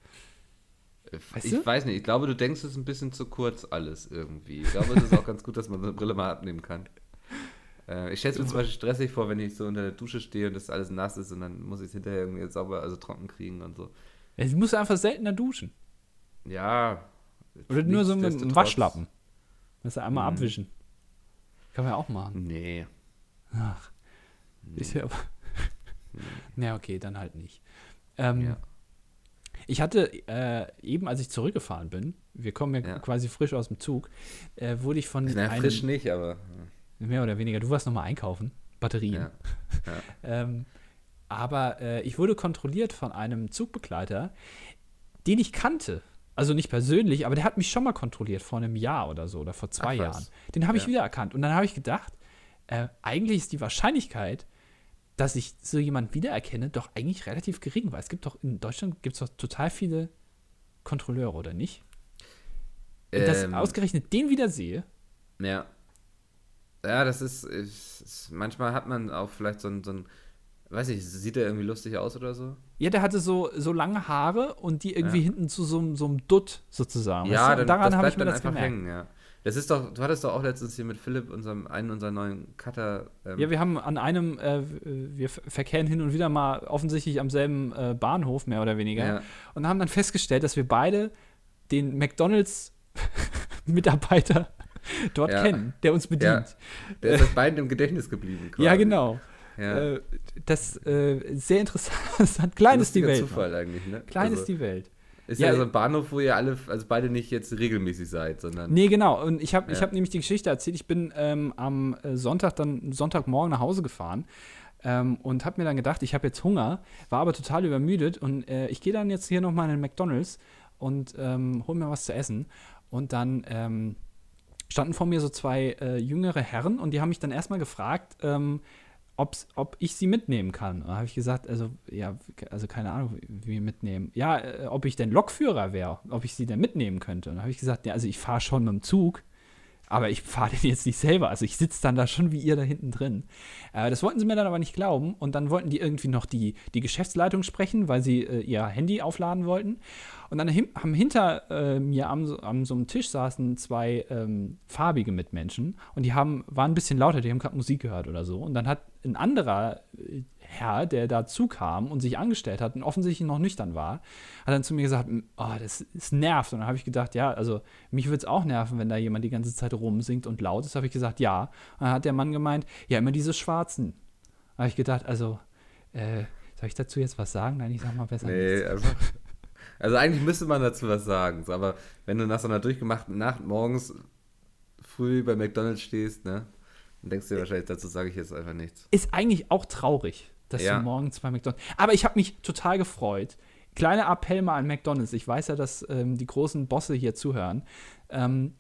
Weißt ich du? weiß nicht, ich glaube, du denkst es ist ein bisschen zu kurz alles irgendwie. Ich glaube, es ist auch ganz gut, dass man so eine Brille mal abnehmen kann. Äh, ich stelle es mir zum Beispiel stressig vor, wenn ich so unter der Dusche stehe und das alles nass ist und dann muss ich es hinterher irgendwie sauber, also trocken kriegen und so. Ich muss einfach seltener duschen. Ja, Oder nur so mit einem Waschlappen. Das einmal Mhm. abwischen. Kann man ja auch machen. Nee. Ach. Ist ja aber. Na, okay, dann halt nicht. Ähm, Ja. Ich hatte äh, eben, als ich zurückgefahren bin, wir kommen ja, Ja. quasi frisch aus dem Zug, äh, wurde ich von Na, einem, frisch nicht, aber. mehr oder weniger, du warst nochmal einkaufen, Batterien. Ja. Ähm, aber äh, ich wurde kontrolliert von einem Zugbegleiter, den ich kannte. Also nicht persönlich, aber der hat mich schon mal kontrolliert vor einem Jahr oder so oder vor zwei Ach. Jahren. Den habe ich Ja. wiedererkannt. Und dann habe ich gedacht, äh, eigentlich ist die Wahrscheinlichkeit, dass ich so jemanden wiedererkenne, doch eigentlich relativ gering, weil es gibt doch in Deutschland gibt es doch total viele Kontrolleure, oder nicht? Und dass Ähm, ausgerechnet den wieder sehe, Ja. Ja, das ist, ist. Manchmal hat man auch vielleicht so ein, so ein. Weiß ich, sieht er irgendwie lustig aus oder so? ja, der hatte so, so lange Haare und die irgendwie Ja. hinten zu so, einem- so einem Dutt sozusagen. Ja, weißt du? dann, daran habe ich mir dann das einfach gemerkt. hängen, ja. Das ist doch, du hattest doch auch letztens hier mit Philipp, unserem, einen unserer neuen Cutter. Ähm, Ja, wir haben an einem, äh, wir ver- verkehren hin und wieder mal offensichtlich am selben äh, Bahnhof, mehr oder weniger, ja, und haben dann festgestellt, dass wir beide den McDonalds-Mitarbeiter dort Ja. kennen, der uns bedient. der ist euch beiden im Gedächtnis geblieben. Ja, quasi. genau. Ja. Äh, das äh, sehr interessant. Klein ist die Welt. Zufall eigentlich, ne? Klein also, ist die Welt. Ist Ja, ja, so ein Bahnhof, wo ihr alle, also beide nicht jetzt regelmäßig seid, sondern. Nee, genau. Und ich habe ich Ja. hab nämlich die Geschichte erzählt. Ich bin ähm, am äh, Sonntag dann Sonntagmorgen nach Hause gefahren ähm, und habe mir dann gedacht, ich habe jetzt Hunger, war aber total übermüdet und äh, ich gehe dann jetzt hier nochmal in den McDonalds und ähm, hol mir was zu essen. Und dann ähm, standen vor mir so zwei äh, jüngere Herren und die haben mich dann erstmal gefragt, ähm, ob's, ob ich sie mitnehmen kann. Und da habe ich gesagt, also, ja, also keine Ahnung, wie mitnehmen. Ja, äh, ob ich denn Lokführer wäre, ob ich sie denn mitnehmen könnte. Und da habe ich gesagt, ja, also ich fahre schon mit dem Zug, aber ich fahre den jetzt nicht selber. Also ich sitze dann da schon wie ihr da hinten drin. Äh, das wollten sie mir dann aber nicht glauben. Und dann wollten die irgendwie noch die, die Geschäftsleitung sprechen, weil sie äh, ihr Handy aufladen wollten. Und dann him- haben hinter äh, mir am, so- am so einem Tisch saßen zwei ähm, farbige Mitmenschen und die haben, waren ein bisschen lauter, die haben gerade Musik gehört oder so. Und dann hat ein anderer äh, Herr, der dazu kam und sich angestellt hat und offensichtlich noch nüchtern war, hat dann zu mir gesagt, oh, das, das nervt. Und dann habe ich gedacht, ja, also mich würde es auch nerven, wenn da jemand die ganze Zeit rumsingt und laut ist. habe ich gesagt, ja. Und dann hat der Mann gemeint, ja, immer diese Schwarzen. Da habe ich gedacht, also, äh, soll ich dazu jetzt was sagen? Nein, ich sag mal besser Nee, nichts. einfach. Also eigentlich müsste man dazu was sagen, aber wenn du nach so einer durchgemachten Nacht morgens früh bei McDonalds stehst, ne, dann denkst du dir wahrscheinlich, dazu sage ich jetzt einfach nichts. Ist eigentlich auch traurig, dass Ja. du morgens bei McDonalds. Aber ich habe mich total gefreut. Kleiner Appell mal an McDonalds. Ich weiß ja, dass ähm, die großen Bosse hier zuhören. Ähm,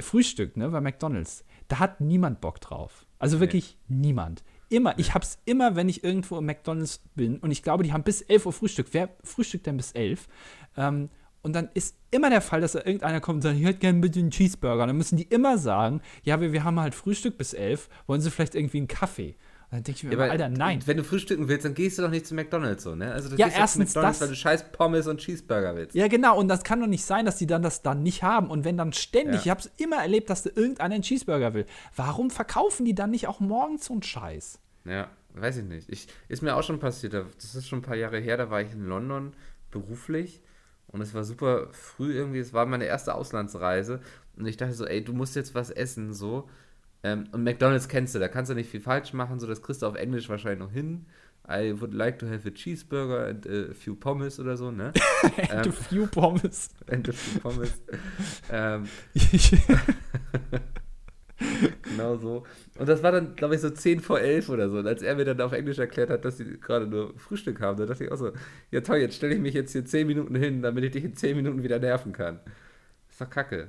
Frühstück, ne, bei McDonalds. Da hat niemand Bock drauf. Also wirklich niemand. Immer. Ich hab's immer, wenn ich irgendwo im McDonalds bin. Und ich glaube, die haben bis 11 Uhr Frühstück. Wer frühstückt denn bis 11? Ähm, und dann ist immer der Fall, dass da irgendeiner kommt und sagt, ich hätte gerne bitte einen Cheeseburger. Und dann müssen die immer sagen, ja, wir, wir haben halt Frühstück bis 11. Wollen Sie vielleicht irgendwie einen Kaffee? Dann denke ich mir immer, Alter, nein. Wenn du frühstücken willst, dann gehst du doch nicht zu McDonalds so, ne? Also du Ja, gehst doch zu erstens McDonalds, das. weil du scheiß Pommes und Cheeseburger willst. Ja, genau. Und das kann doch nicht sein, dass die dann das dann nicht haben. Und wenn dann ständig, Ja. ich habe es immer erlebt, dass da irgendeiner einen Cheeseburger will. Warum verkaufen die dann nicht auch morgens so einen Scheiß? Ja, weiß ich nicht. Ich, ist mir auch schon passiert, da- das ist schon ein paar Jahre her, da war ich in London beruflich und es war super früh irgendwie, es war meine erste Auslandsreise und ich dachte so, ey, du musst jetzt was essen, so. Ähm, und McDonalds kennst du, da kannst du nicht viel falsch machen, so das kriegst du auf Englisch wahrscheinlich noch hin. I would like to have a cheeseburger and a few pommes oder so, ne? And a few Pommes. and a few pommes. ähm, Genau so. Und das war dann, glaube ich, so 10 vor 11 oder so. Und als er mir dann auf Englisch erklärt hat, dass sie gerade nur Frühstück haben, da dachte ich auch so, ja toll, jetzt stelle ich mich jetzt hier 10 Minuten hin, damit ich dich in 10 Minuten wieder nerven kann. ist doch kacke.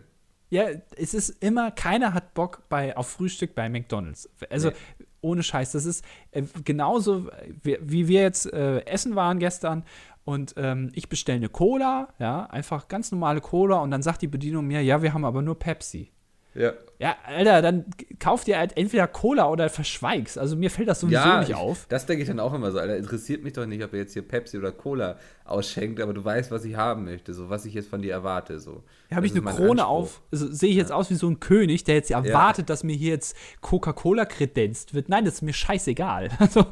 Ja, es ist immer, keiner hat Bock bei, auf Frühstück bei McDonalds. Also Nee. ohne Scheiß, das ist äh, genauso, wie, wie wir jetzt äh, essen waren gestern und ähm, ich bestelle eine Cola, ja, einfach ganz normale Cola und dann sagt die Bedienung mir, ja, wir haben aber nur Pepsi. Ja. Ja, Alter, dann kauft ihr halt entweder Cola oder verschweigst. Also mir fällt das sowieso nicht ich- auf. Das denke ich dann auch immer so, Alter, interessiert mich doch nicht, ob er jetzt hier Pepsi oder Cola ausschenkt, aber du weißt, was ich haben möchte, so was ich jetzt von dir erwarte. So. Ja, habe ich eine Krone Anspruch. auf, also, sehe ich jetzt aus wie so ein König, der jetzt erwartet, dass mir hier jetzt Coca-Cola kredenzt wird. Nein, das ist mir scheißegal. Also,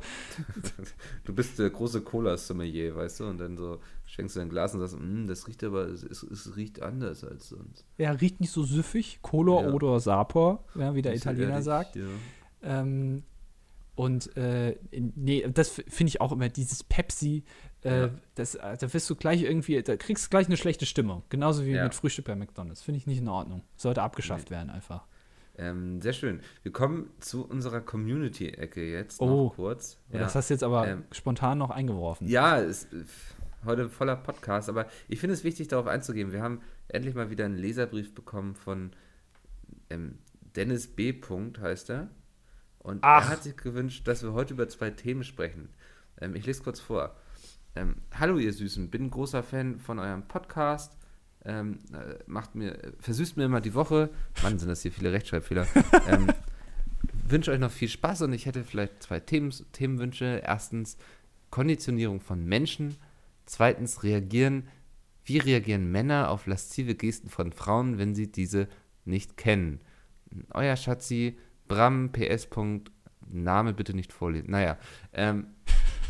Du bist der große Cola-Sommelier, weißt du? Und dann so schenkst du ein Glas und sagst, "Mm, das riecht aber, es, es, es riecht anders als sonst. Ja, riecht nicht so süffig. Color, Ja. Odor, Sapor, ja, wie der so Italiener ehrlich, sagt. Ja. Ähm, und äh, nee, das finde ich auch immer, dieses Pepsi, äh, Ja. das, äh, da wirst du gleich irgendwie, da kriegst du gleich eine schlechte Stimmung. Genauso wie Ja. mit Frühstück bei McDonalds. Finde ich nicht in Ordnung. Sollte abgeschafft werden einfach. Ähm, sehr schön. Wir kommen zu unserer Community-Ecke jetzt Oh. noch kurz. Oh, Das hast du jetzt aber Ähm, spontan noch eingeworfen. Ja, ist äh, heute voller Podcast, aber ich finde es wichtig, darauf einzugehen. Wir haben endlich mal wieder einen Leserbrief bekommen von ähm, Dennis B. Punkt, heißt er. Und Ach. er hat sich gewünscht, dass wir heute über zwei Themen sprechen. Ähm, ich lese kurz vor. Ähm, Hallo ihr Süßen, bin ein großer Fan von eurem Podcast. Ähm, äh, macht mir, versüßt mir immer die Woche. Mann, sind das hier viele Rechtschreibfehler. ähm, wünsche euch noch viel Spaß und ich hätte vielleicht zwei Themen, Themenwünsche. Erstens Konditionierung von Menschen. Zweitens reagieren, wie reagieren Männer auf laszive Gesten von Frauen, wenn sie diese nicht kennen? Euer Schatzi, Bram, PS. Name bitte nicht vorlesen. Naja, ähm,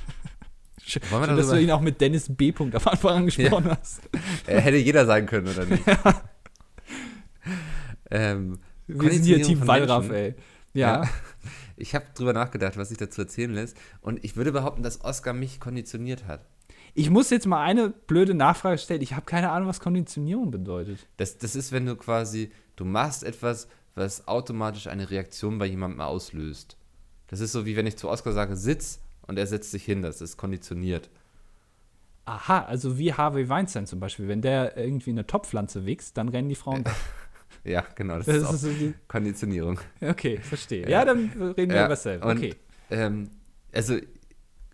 Schön, wir dass darüber- du ihn auch mit Dennis B. Punkt am Anfang angesprochen hast. äh, hätte jeder sagen können, oder nicht? ähm, Wir sind hier Team Wallraff, ey. Ja. Ja. Ich habe drüber nachgedacht, was sich dazu erzählen lässt. Und ich würde behaupten, dass Oscar mich konditioniert hat. Ich muss jetzt mal eine blöde Nachfrage stellen. Ich habe keine Ahnung, was Konditionierung bedeutet. Das, das ist, wenn du quasi, du machst etwas, was automatisch eine Reaktion bei jemandem auslöst. Das ist so, wie wenn ich zu Oscar sage, sitz und er setzt sich hin. Das ist konditioniert. Aha, also wie Harvey Weinstein zum Beispiel. Wenn der irgendwie eine Topfpflanze wächst, dann rennen die Frauen. Ja, genau, das, Das ist auch so die, Konditionierung. okay, verstehe. Ja. Ja, dann reden wir Ja, über und- Okay. Ähm, also,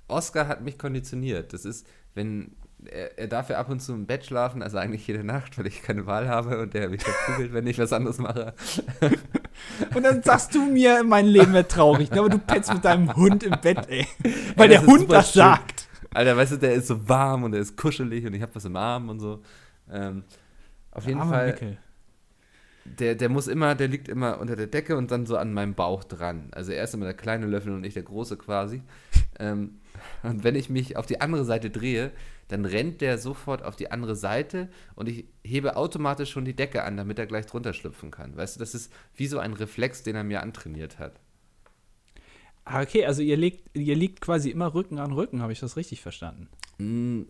Oscar hat mich konditioniert. Das ist, wenn er, er darf ja ab und zu im Bett schlafen, also eigentlich jede Nacht, weil ich keine Wahl habe und der mich verprügelt, wenn ich was anderes mache. Und dann sagst du mir, mein Leben wird traurig, ne? aber du pennst mit deinem Hund im Bett, ey. Weil das der Hund das schön. sagt. Alter, weißt du, der ist so warm und der ist kuschelig und ich habe was im Arm und so. Ähm, auf jeden Armer Fall, Mickel. der, der muss immer, der liegt immer unter der Decke und dann so an meinem Bauch dran. Also er ist immer der kleine Löffel und ich der große quasi. Ähm, und wenn ich mich auf die andere Seite drehe, dann rennt der sofort auf die andere Seite und ich hebe automatisch schon die Decke an, damit er gleich drunter schlüpfen kann. Weißt du, das ist wie so ein Reflex, den er mir antrainiert hat. Ah, okay, also ihr liegt, ihr liegt quasi immer Rücken an Rücken, habe ich das richtig verstanden? Mm,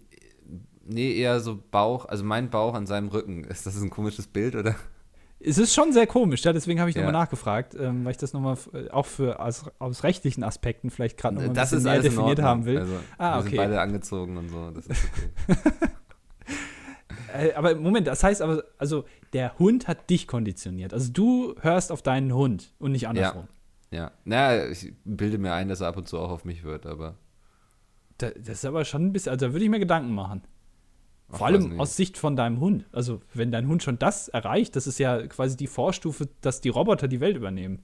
Nee, eher so Bauch, also mein Bauch an seinem Rücken. Ist das ein komisches Bild, oder? Es ist schon sehr komisch, ja, deswegen habe ich Ja. nochmal nachgefragt, ähm, weil ich das nochmal äh, auch für aus, aus rechtlichen Aspekten vielleicht gerade nochmal das ist in definiert haben will. Also, Ah, wir okay. sind beide angezogen und so. Das ist okay. Äh, aber Moment, das heißt aber, also der Hund hat dich konditioniert. Also du hörst auf deinen Hund und nicht andersrum. ja. Naja, ich bilde mir ein, dass er ab und zu auch auf mich wird, aber. Da, das ist aber schon ein bisschen, also da würde ich mir Gedanken machen. Ach, Vor allem aus Sicht von deinem Hund. Also, wenn dein Hund schon das erreicht, das ist ja quasi die Vorstufe, dass die Roboter die Welt übernehmen.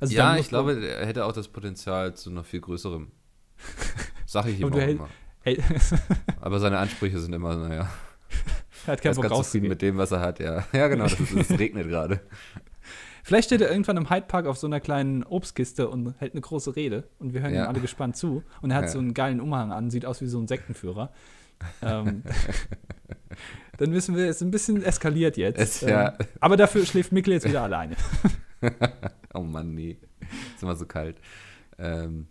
Also ja, ich glaube, er hätte auch das Potenzial zu noch viel größerem. Sag ich ihm Aber auch hält- immer. Aber seine Ansprüche sind immer, naja, er hat keinen Bock rauszugehen. mit dem, was er hat, ja. Ja, genau, es regnet gerade. Vielleicht steht er irgendwann im Hyde Park auf so einer kleinen Obstkiste und hält eine große Rede und wir hören Ja. ihm alle gespannt zu. Und er hat Ja. so einen geilen Umhang an, sieht aus wie so ein Sektenführer. Ähm, dann wissen wir, es ist ein bisschen eskaliert jetzt. Es- ja. ähm, aber dafür schläft Mikkel jetzt wieder alleine. Oh Mann, nee. Ist immer so kalt. Ähm,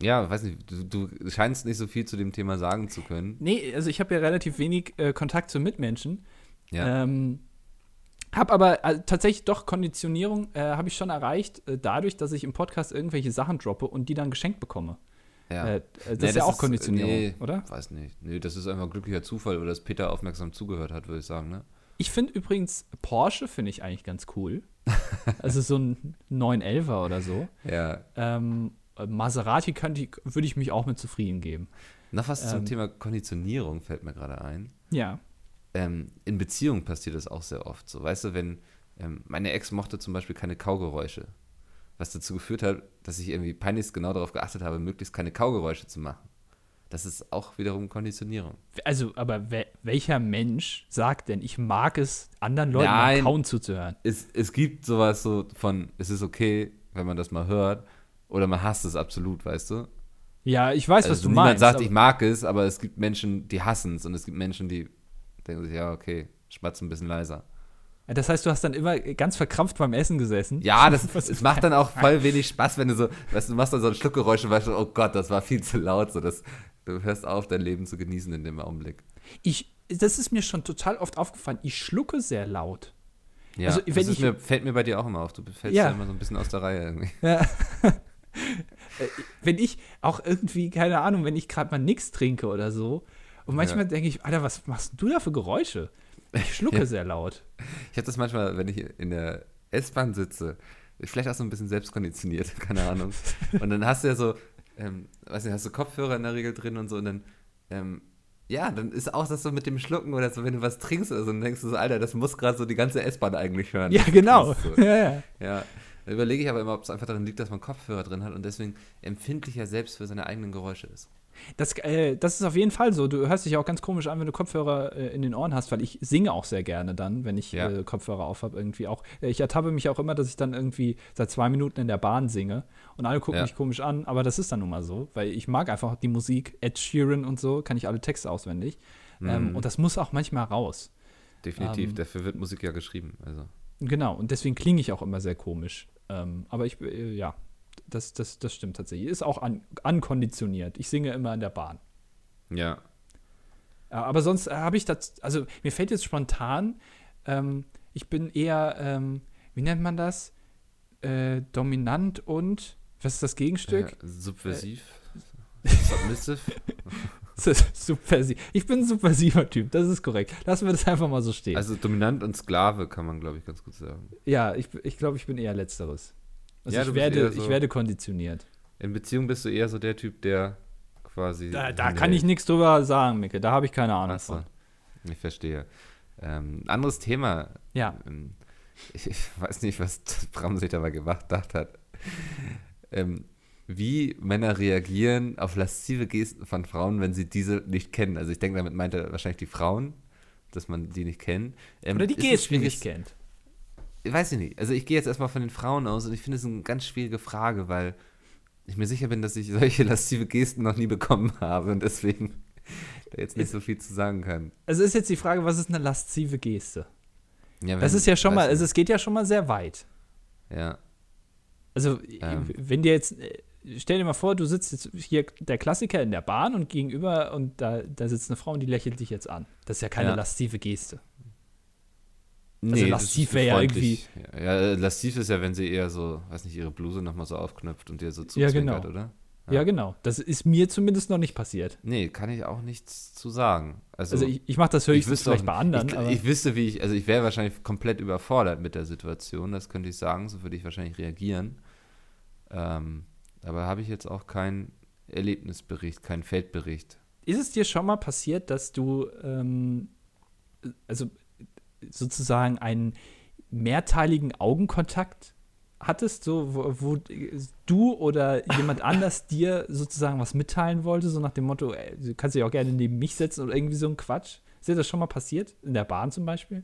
ja, weiß nicht, du, du scheinst nicht so viel zu dem Thema sagen zu können. Nee, also ich habe ja relativ wenig äh, Kontakt zu Mitmenschen. Ja. Ähm, hab aber äh, tatsächlich doch Konditionierung äh, habe ich schon erreicht, äh, dadurch, dass ich im Podcast irgendwelche Sachen droppe und die dann geschenkt bekomme. Ja. Äh, das Nee, ist ja auch Konditionierung, nee, oder? Weiß nicht. Nee, das ist einfach glücklicher Zufall, oder dass Peter aufmerksam zugehört hat, würde ich sagen, ne? Ich finde übrigens Porsche finde ich eigentlich ganz cool. also so ein 911er oder so. Ja. Ähm, äh, Maserati könnte ich, würde ich mich auch mit zufrieden geben. Noch was zum Ähm. Thema Konditionierung fällt mir gerade ein. Ja. Ähm, in Beziehungen passiert das auch sehr oft so. Weißt du, wenn ähm, meine Ex mochte zum Beispiel keine Kaugeräusche, was dazu geführt hat, dass ich irgendwie peinlichst genau darauf geachtet habe, möglichst keine Kaugeräusche zu machen. Das ist auch wiederum Konditionierung. Also, aber we welcher Mensch sagt denn, ich mag es, anderen Leuten Nein. Kauen zuzuhören? Es, es gibt sowas so von, es ist okay, wenn man das mal hört, oder man hasst es absolut, weißt du? Ja, ich weiß, was Also du niemand meinst. sagt, aber- ich mag es, aber es gibt Menschen, die hassen es und es gibt Menschen, die denken sich, ja, okay, schmatz ein bisschen leiser. Das heißt, du hast dann immer ganz verkrampft beim Essen gesessen. Ja, das, ist macht dann auch voll wenig Spaß, wenn du so, weißt du, du machst dann so ein Schluckgeräusch und weißt du, oh Gott, das war viel zu laut, so das, du hörst auf, dein Leben zu genießen in dem Augenblick. Ich, das ist mir schon total oft aufgefallen. Ich schlucke sehr laut. Ja, Also, das ich- mir, fällt mir bei dir auch immer auf, du fällst Ja. ja immer so ein bisschen aus der Reihe irgendwie. Ja. Äh, wenn ich auch irgendwie, keine Ahnung, wenn ich gerade mal nichts trinke oder so. Und manchmal Ja. denke ich, Alter, was machst du da für Geräusche? Ich schlucke Ja. sehr laut. Ich habe das manchmal, wenn ich in der S-Bahn sitze, vielleicht auch so ein bisschen selbstkonditioniert, keine Ahnung. Und dann hast du ja so, ähm, weiß nicht, hast du Kopfhörer in der Regel drin und so und dann, ähm, ja, dann ist auch das so mit dem Schlucken oder so, wenn du was trinkst oder so, dann denkst du so, Alter, das muss gerade so die ganze S-Bahn eigentlich hören. Ja, genau. So. Ja, ja. Ja, da überlege ich aber immer, ob es einfach daran liegt, dass man Kopfhörer drin hat und deswegen empfindlicher selbst für seine eigenen Geräusche ist. Das, äh, das ist auf jeden Fall so. Du hörst dich auch ganz komisch an, wenn du Kopfhörer äh, in den Ohren hast, weil ich singe auch sehr gerne dann, wenn ich Ja. äh, Kopfhörer auf habe. Irgendwie auch. Ich ertappe mich auch immer, dass ich dann irgendwie seit zwei Minuten in der Bahn singe und alle gucken Ja. mich komisch an, aber das ist dann nun mal so, weil ich mag einfach die Musik, Ed Sheeran und so, kann ich alle Texte auswendig. Ähm, Mhm. und das muss auch manchmal raus. Definitiv, Ähm, dafür wird Musik ja geschrieben. Also. Genau, und deswegen klinge ich auch immer sehr komisch. Ähm, aber ich, äh, ja, das, das, das stimmt tatsächlich. Ist auch an, ankonditioniert. Ich singe immer in der Bahn. Ja, aber sonst äh, habe ich das, also mir fällt jetzt spontan, ähm, ich bin eher, ähm, wie nennt man das? Äh, dominant und, was ist das Gegenstück? Äh, subversiv, submissive. Subversiv. Ich bin ein subversiver Typ, das ist korrekt. Lassen wir das einfach mal so stehen. Also dominant und Sklave kann man, glaube ich, ganz gut sagen. ja, ich, ich glaube, ich bin eher Letzteres. Also Ja, ich, werde, so- ich werde konditioniert. In Beziehung bist du eher so der Typ, der quasi. Da, da kann ich nichts drüber sagen, Micke. Da habe ich keine Ahnung Achso, von. ich verstehe. Ähm, anderes Thema. Ja. Ähm, ich, ich weiß nicht, was Bram sich dabei gemacht gedacht hat. Ähm, wie Männer reagieren auf laszive Gesten von Frauen, wenn sie diese nicht kennen. Also ich denke, damit meint er wahrscheinlich die Frauen, dass man die nicht kennt. Ähm, Oder die Gesten nicht kennt. Ich weiß ich nicht. Also ich gehe jetzt erstmal von den Frauen aus und ich finde es eine ganz schwierige Frage, weil ich mir sicher bin, dass ich solche laszive Gesten noch nie bekommen habe und deswegen da jetzt nicht so viel zu sagen kann. Also ist jetzt die Frage, was ist eine laszive Geste? Ja, Das ist ja schon mal, also es geht ja schon mal sehr weit. ja. Also, Ähm. wenn dir jetzt, äh, stell dir mal vor, du sitzt jetzt hier der Klassiker in der Bahn und gegenüber und da, da sitzt eine Frau und die lächelt dich jetzt an. Das ist ja keine Ja. lastive Geste. Nee, Also das lasziv ist wär ja freundlich. Ja, ja, lasziv ist ja, wenn sie eher so, weiß nicht, ihre Bluse nochmal so aufknöpft und dir so Ja, zuzwinkert, genau. oder? Ja. Ja. genau. Das ist mir zumindest noch nicht passiert. Nee, kann ich auch nichts zu sagen. Also, Also, ich, ich mache das ich höchstens wüsste vielleicht auch, bei anderen, ich, ich wüsste, wie ich, also ich wäre wahrscheinlich komplett überfordert mit der Situation, das könnte ich sagen, so würde ich wahrscheinlich reagieren. Ähm, aber habe ich jetzt auch keinen Erlebnisbericht, keinen Feldbericht. ist es dir schon mal passiert, dass du ähm, also sozusagen einen mehrteiligen Augenkontakt hattest, so wo, wo du oder jemand anders dir sozusagen was mitteilen wollte, so nach dem Motto, ey, du kannst dich auch gerne neben mich setzen oder irgendwie so ein Quatsch. Ist dir das schon mal passiert? In der Bahn zum Beispiel?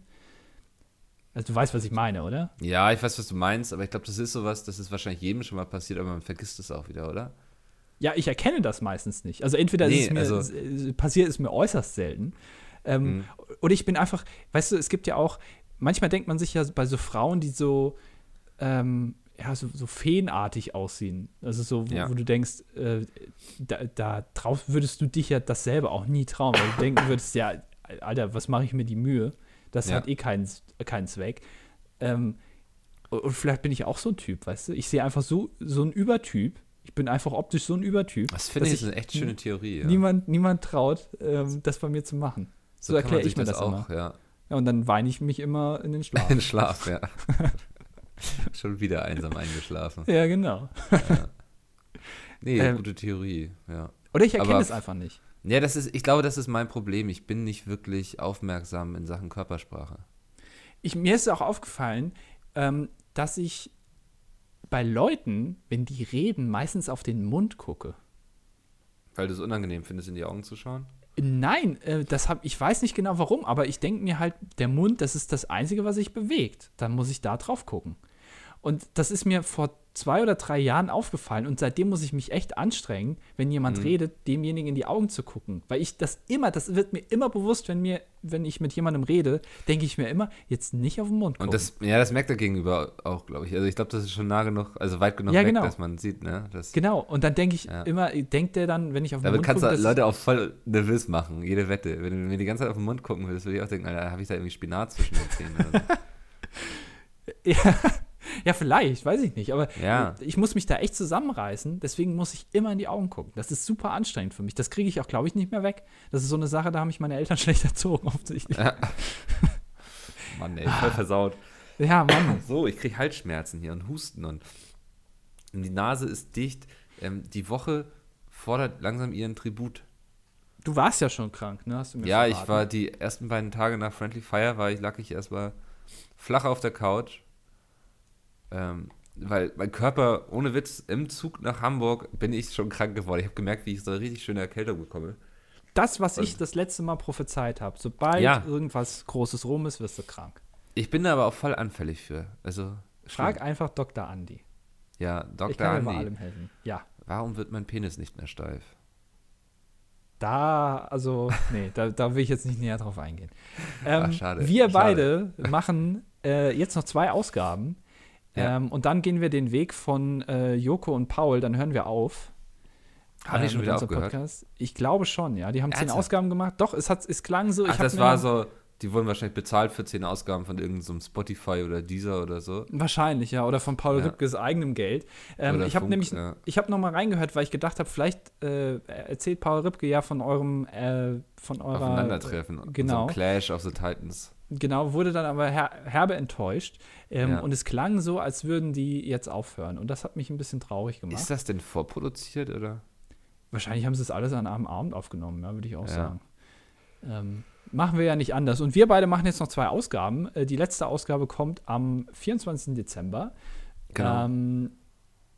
Also du weißt, was ich meine, oder? Ja, ich weiß, was du meinst, aber ich glaube, das ist sowas, das ist wahrscheinlich jedem schon mal passiert, aber man vergisst es auch wieder, oder? Ja, ich erkenne das meistens nicht. Also entweder Nee, ist es mir, also- es passiert es mir äußerst selten. Ähm, Mhm. Oder ich bin einfach, weißt du, es gibt ja auch, manchmal denkt man sich ja bei so Frauen, die so, ähm, ja, so, so feenartig aussehen. Also so, wo, Ja. wo du denkst, äh, da, da drauf würdest du dich ja dasselbe auch nie trauen, weil du denken würdest, ja, Alter, was mache ich mir die Mühe? Das Ja. hat eh keinen, keinen Zweck. Ähm, und vielleicht bin ich auch so ein Typ, weißt du? Ich sehe einfach so, so ein Übertyp. Ich bin einfach optisch so ein Übertyp. Das finde dass ich eine echt schöne Theorie. Ja. Niemand, niemand traut, ähm, das bei mir zu machen. So man erkläre ich mir das auch, ja. Ja, und dann weine ich mich immer in den Schlaf. In Schlaf, ja. Schon wieder einsam eingeschlafen. ja, genau. Nee, Ähm, gute Theorie, ja. Oder ich erkenne es einfach nicht. Ja, das ist, ich glaube, das ist mein Problem. Ich bin nicht wirklich aufmerksam in Sachen Körpersprache. Ich, mir ist auch aufgefallen, ähm, dass ich bei Leuten, wenn die reden, meistens auf den Mund gucke. Weil du es unangenehm findest, in die Augen zu schauen? Nein, äh, das hab, ich weiß nicht genau warum, aber ich denke mir halt, der Mund, das ist das Einzige, was sich bewegt. Dann muss ich da drauf gucken. Und das ist mir vor zwei oder drei Jahren aufgefallen und seitdem muss ich mich echt anstrengen, wenn jemand Mhm. redet, demjenigen in die Augen zu gucken. Weil ich das immer, das wird mir immer bewusst, wenn mir, wenn ich mit jemandem rede, denke ich mir immer, jetzt nicht auf den Mund gucken. Und das, ja, das merkt er gegenüber auch, glaube ich. Also ich glaube, das ist schon nah genug, also weit genug Ja, weg, genau. dass man sieht, ne? Das, genau, und dann denke ich Ja. immer, denkt der dann, wenn ich auf den Damit Mund kannst gucke, du dass- Leute auch voll nervös machen, jede Wette. Wenn du mir die ganze Zeit auf den Mund gucken würdest, würde ich auch denken, Alter, habe ich da irgendwie Spinat zwischen den Zähnen oder so. Ja, ja, vielleicht, weiß ich nicht. Aber Ja. ich muss mich da echt zusammenreißen. Deswegen muss ich immer in die Augen gucken. Das ist super anstrengend für mich. Das kriege ich auch, glaube ich, nicht mehr weg. Das ist so eine Sache, da haben mich meine Eltern schlecht erzogen, offensichtlich. Mann, ey, voll versaut. Ja, Mann. So, ich kriege Halsschmerzen hier und Husten und die Nase ist dicht. Ähm, die Woche fordert langsam ihren Tribut. Du warst ja schon krank, ne? Hast du mir Ja, ich verraten. war die ersten beiden Tage nach Friendly Fire, war ich, lag ich erstmal flach auf der Couch. Ähm, weil mein Körper, ohne Witz, im Zug nach Hamburg bin ich schon krank geworden. Ich habe gemerkt, wie ich so eine richtig schöne Erkältung bekomme. Das, was ich das letzte Mal prophezeit habe. Sobald Ja. irgendwas Großes rum ist, wirst du krank. Ich bin da aber auch voll anfällig für. Also, Frag schlimm. einfach Dr. Andi. Ja, ich Dr. kann dir bei Andi, allem helfen. Ja. warum wird mein Penis nicht mehr steif? Da, also, nee, da, da will ich jetzt nicht näher drauf eingehen. Ähm, Ach, schade, Wir schade. beide machen äh, jetzt noch zwei Ausgaben. Ja. Ähm, und dann gehen wir den Weg von äh, Joko und Paul, dann hören wir auf. Haben die äh, schon wieder aufgehört? Podcast. Ich glaube schon, ja. Die haben zehn Ernsthaft? Ausgaben gemacht. Doch, es, hat, es klang so. Ach, das war so, die wurden wahrscheinlich bezahlt für zehn Ausgaben von irgendeinem Spotify oder Deezer oder so. Wahrscheinlich, ja. Oder von Paul Ja. Rübkes eigenem Geld. Ähm, ich habe nämlich, ja. ich habe noch mal reingehört, weil ich gedacht habe, vielleicht äh, erzählt Paul Rübke ja von eurem, äh, von eurer Aufeinandertreffen. genau. So Clash of the Titans. Genau, wurde dann aber her herbe enttäuscht. Ähm, Ja. Und es klang so, als würden die jetzt aufhören. Und das hat mich ein bisschen traurig gemacht. Ist das denn vorproduziert oder? Wahrscheinlich haben sie es alles an einem Abend aufgenommen, ja, würde ich auch Ja. sagen. Ähm, machen wir ja nicht anders. Und wir beide machen jetzt noch zwei Ausgaben. Äh, die letzte Ausgabe kommt am 24. Dezember. Genau. Ähm,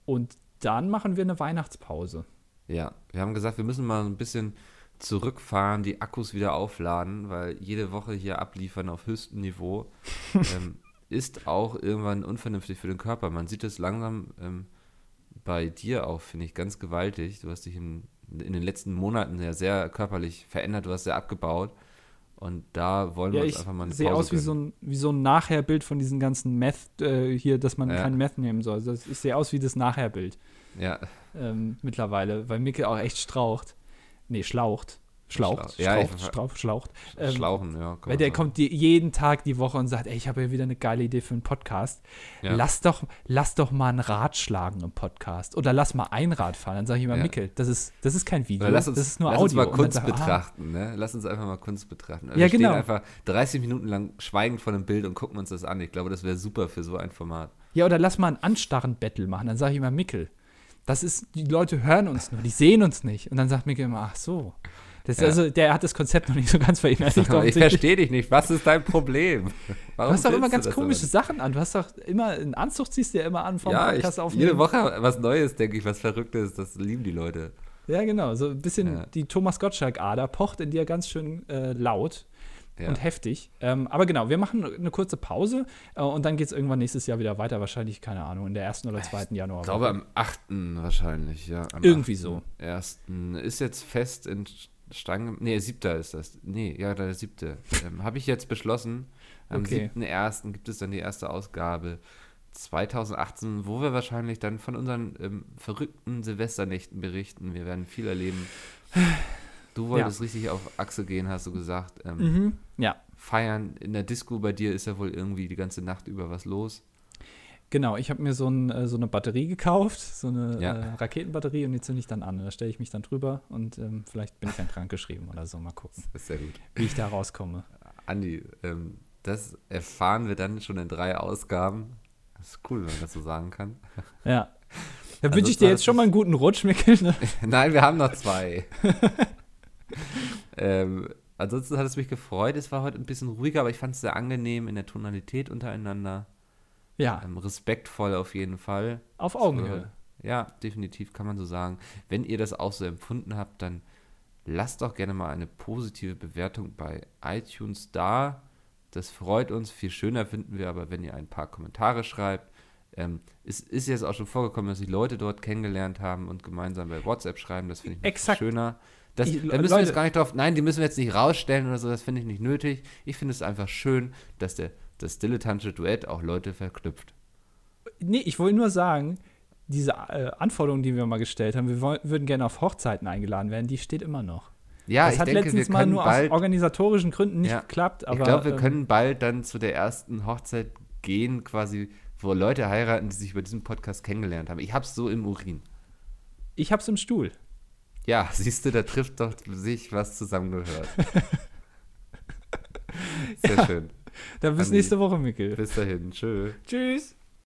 und dann machen wir eine Weihnachtspause. Ja, wir haben gesagt, wir müssen mal ein bisschen zurückfahren, die Akkus wieder aufladen, weil jede Woche hier abliefern auf höchstem Niveau ähm, ist auch irgendwann unvernünftig für den Körper. Man sieht es langsam ähm, bei dir auch, finde ich, ganz gewaltig. Du hast dich in, in den letzten Monaten ja sehr körperlich verändert, du hast sehr abgebaut. Und da wollen Ja, wir uns einfach mal eine sehe Pause aus wie so, gönnen. ein, wie so ein Nachherbild von diesen ganzen Meth äh, hier, dass man Ja. kein Meth nehmen soll. Das, ich sehe aus wie das Nachherbild Ja, ähm, mittlerweile, weil Micke auch echt straucht. Nee, schlaucht. Schlaucht. Schlaucht. Ja, ich- Schlaucht, Strauch, schlaucht. Ähm, Schlauchen, ja. Weil der sagen. kommt die, jeden Tag die Woche und sagt, ey, ich habe ja wieder eine geile Idee für einen Podcast. Ja. Lass, doch, lass doch mal ein Rad schlagen im Podcast. Oder lass mal ein Rad fahren. Dann sage ich immer, Ja. Mickel, das ist, das ist kein Video, lass uns, das ist nur lass Audio. uns mal Kunst sag ah, betrachten, ne? Lass uns einfach mal Kunst betrachten. Ja, Wir stehen genau. einfach 30 Minuten lang schweigend vor dem Bild und gucken uns das an. Ich glaube, das wäre super für so ein Format. Ja, oder lass mal ein Anstarren-Battle machen. Dann sage ich immer, Mickel, das ist, die Leute hören uns nur, die sehen uns nicht. Und dann sagt Mickel immer, ach so. Das ist Ja. also, der hat das Konzept noch nicht so ganz verinnerlicht. Ich verstehe dich nicht. Was ist dein Problem? Du Warum hast doch immer ganz komische aber Sachen an. Du hast doch immer einen Anzug, ziehst du ja immer an vom? Ja, Podcast ich, aufnehmen. jede Woche was Neues, denke ich, was Verrücktes. Das lieben die Leute. Ja, genau. So ein bisschen Ja. die Thomas Gottschalk-Ader pocht in dir ganz schön äh, laut Ja. und heftig. Ähm, aber genau, wir machen eine kurze Pause äh, und dann geht es irgendwann nächstes Jahr wieder weiter. Wahrscheinlich, keine Ahnung, in der ersten oder zweiten Januar. Ich glaube am 8. wahrscheinlich, ja. Irgendwie 8. so. Ersten ist jetzt fest in Stein. gem- Nee, siebter ist das. Nee, ja, der siebte. ähm, Habe ich jetzt beschlossen. Am Okay. 7.1. gibt es dann die erste Ausgabe 2018, wo wir wahrscheinlich dann von unseren ähm, verrückten Silvesternächten berichten. Wir werden viel erleben. Du wolltest richtig auf Achse gehen, hast du gesagt. Ähm, Mhm. Ja, Feiern in der Disco bei dir ist ja wohl irgendwie die ganze Nacht über was los. genau. Ich habe mir so, ein, äh, so eine Batterie gekauft, so eine Ja. äh, Raketenbatterie und die zünde ich dann an. Da stelle ich mich dann drüber und ähm, vielleicht bin ich dann krankgeschrieben oder so. Mal gucken, Das ist sehr gut. wie ich da rauskomme. Andi, ähm, das erfahren wir dann schon in drei Ausgaben. Das ist cool, wenn man das so sagen kann. Ja. Da Also wünsche ich dir jetzt schon mal einen guten Rutsch, Mikkel. Ne? Nein, wir haben noch zwei. ähm, ansonsten hat es mich gefreut. Es war heute ein bisschen ruhiger, aber ich fand es sehr angenehm in der Tonalität untereinander. Ja, Ähm, respektvoll auf jeden Fall. auf Augenhöhe. Ja, definitiv kann man so sagen. Wenn ihr das auch so empfunden habt, dann lasst doch gerne mal eine positive Bewertung bei iTunes da. Das freut uns. Viel schöner finden wir aber, wenn ihr ein paar Kommentare schreibt. ähm, es ist jetzt auch schon vorgekommen, dass sich Leute dort kennengelernt haben und gemeinsam bei WhatsApp schreiben. Das finde ich Exakt. schöner. Das, Ich- da müssen wir Leute- jetzt gar nicht drauf, nein, die müssen wir jetzt nicht rausstellen oder so, das finde ich nicht nötig. Ich finde es einfach schön, dass der, das dilettantische Duett auch Leute verknüpft. Nee, ich wollte nur sagen, diese äh, Anforderung, die wir mal gestellt haben, wir woll- würden gerne auf Hochzeiten eingeladen werden, die steht immer noch. Ja, das ich hat denke, letztens wir mal nur bald, aus organisatorischen Gründen nicht Ja. geklappt. Aber, ich glaube, wir ähm, können bald dann zu der ersten Hochzeit gehen, quasi, wo Leute heiraten, die sich über diesen Podcast kennengelernt haben. Ich hab's so im Urin. Ich hab's im Stuhl. Ja, siehst du, da trifft doch sich was zusammengehört. Sehr schön. Dann bis Andi. nächste Woche, Mikkel. Bis dahin. Tschö. Tschüss.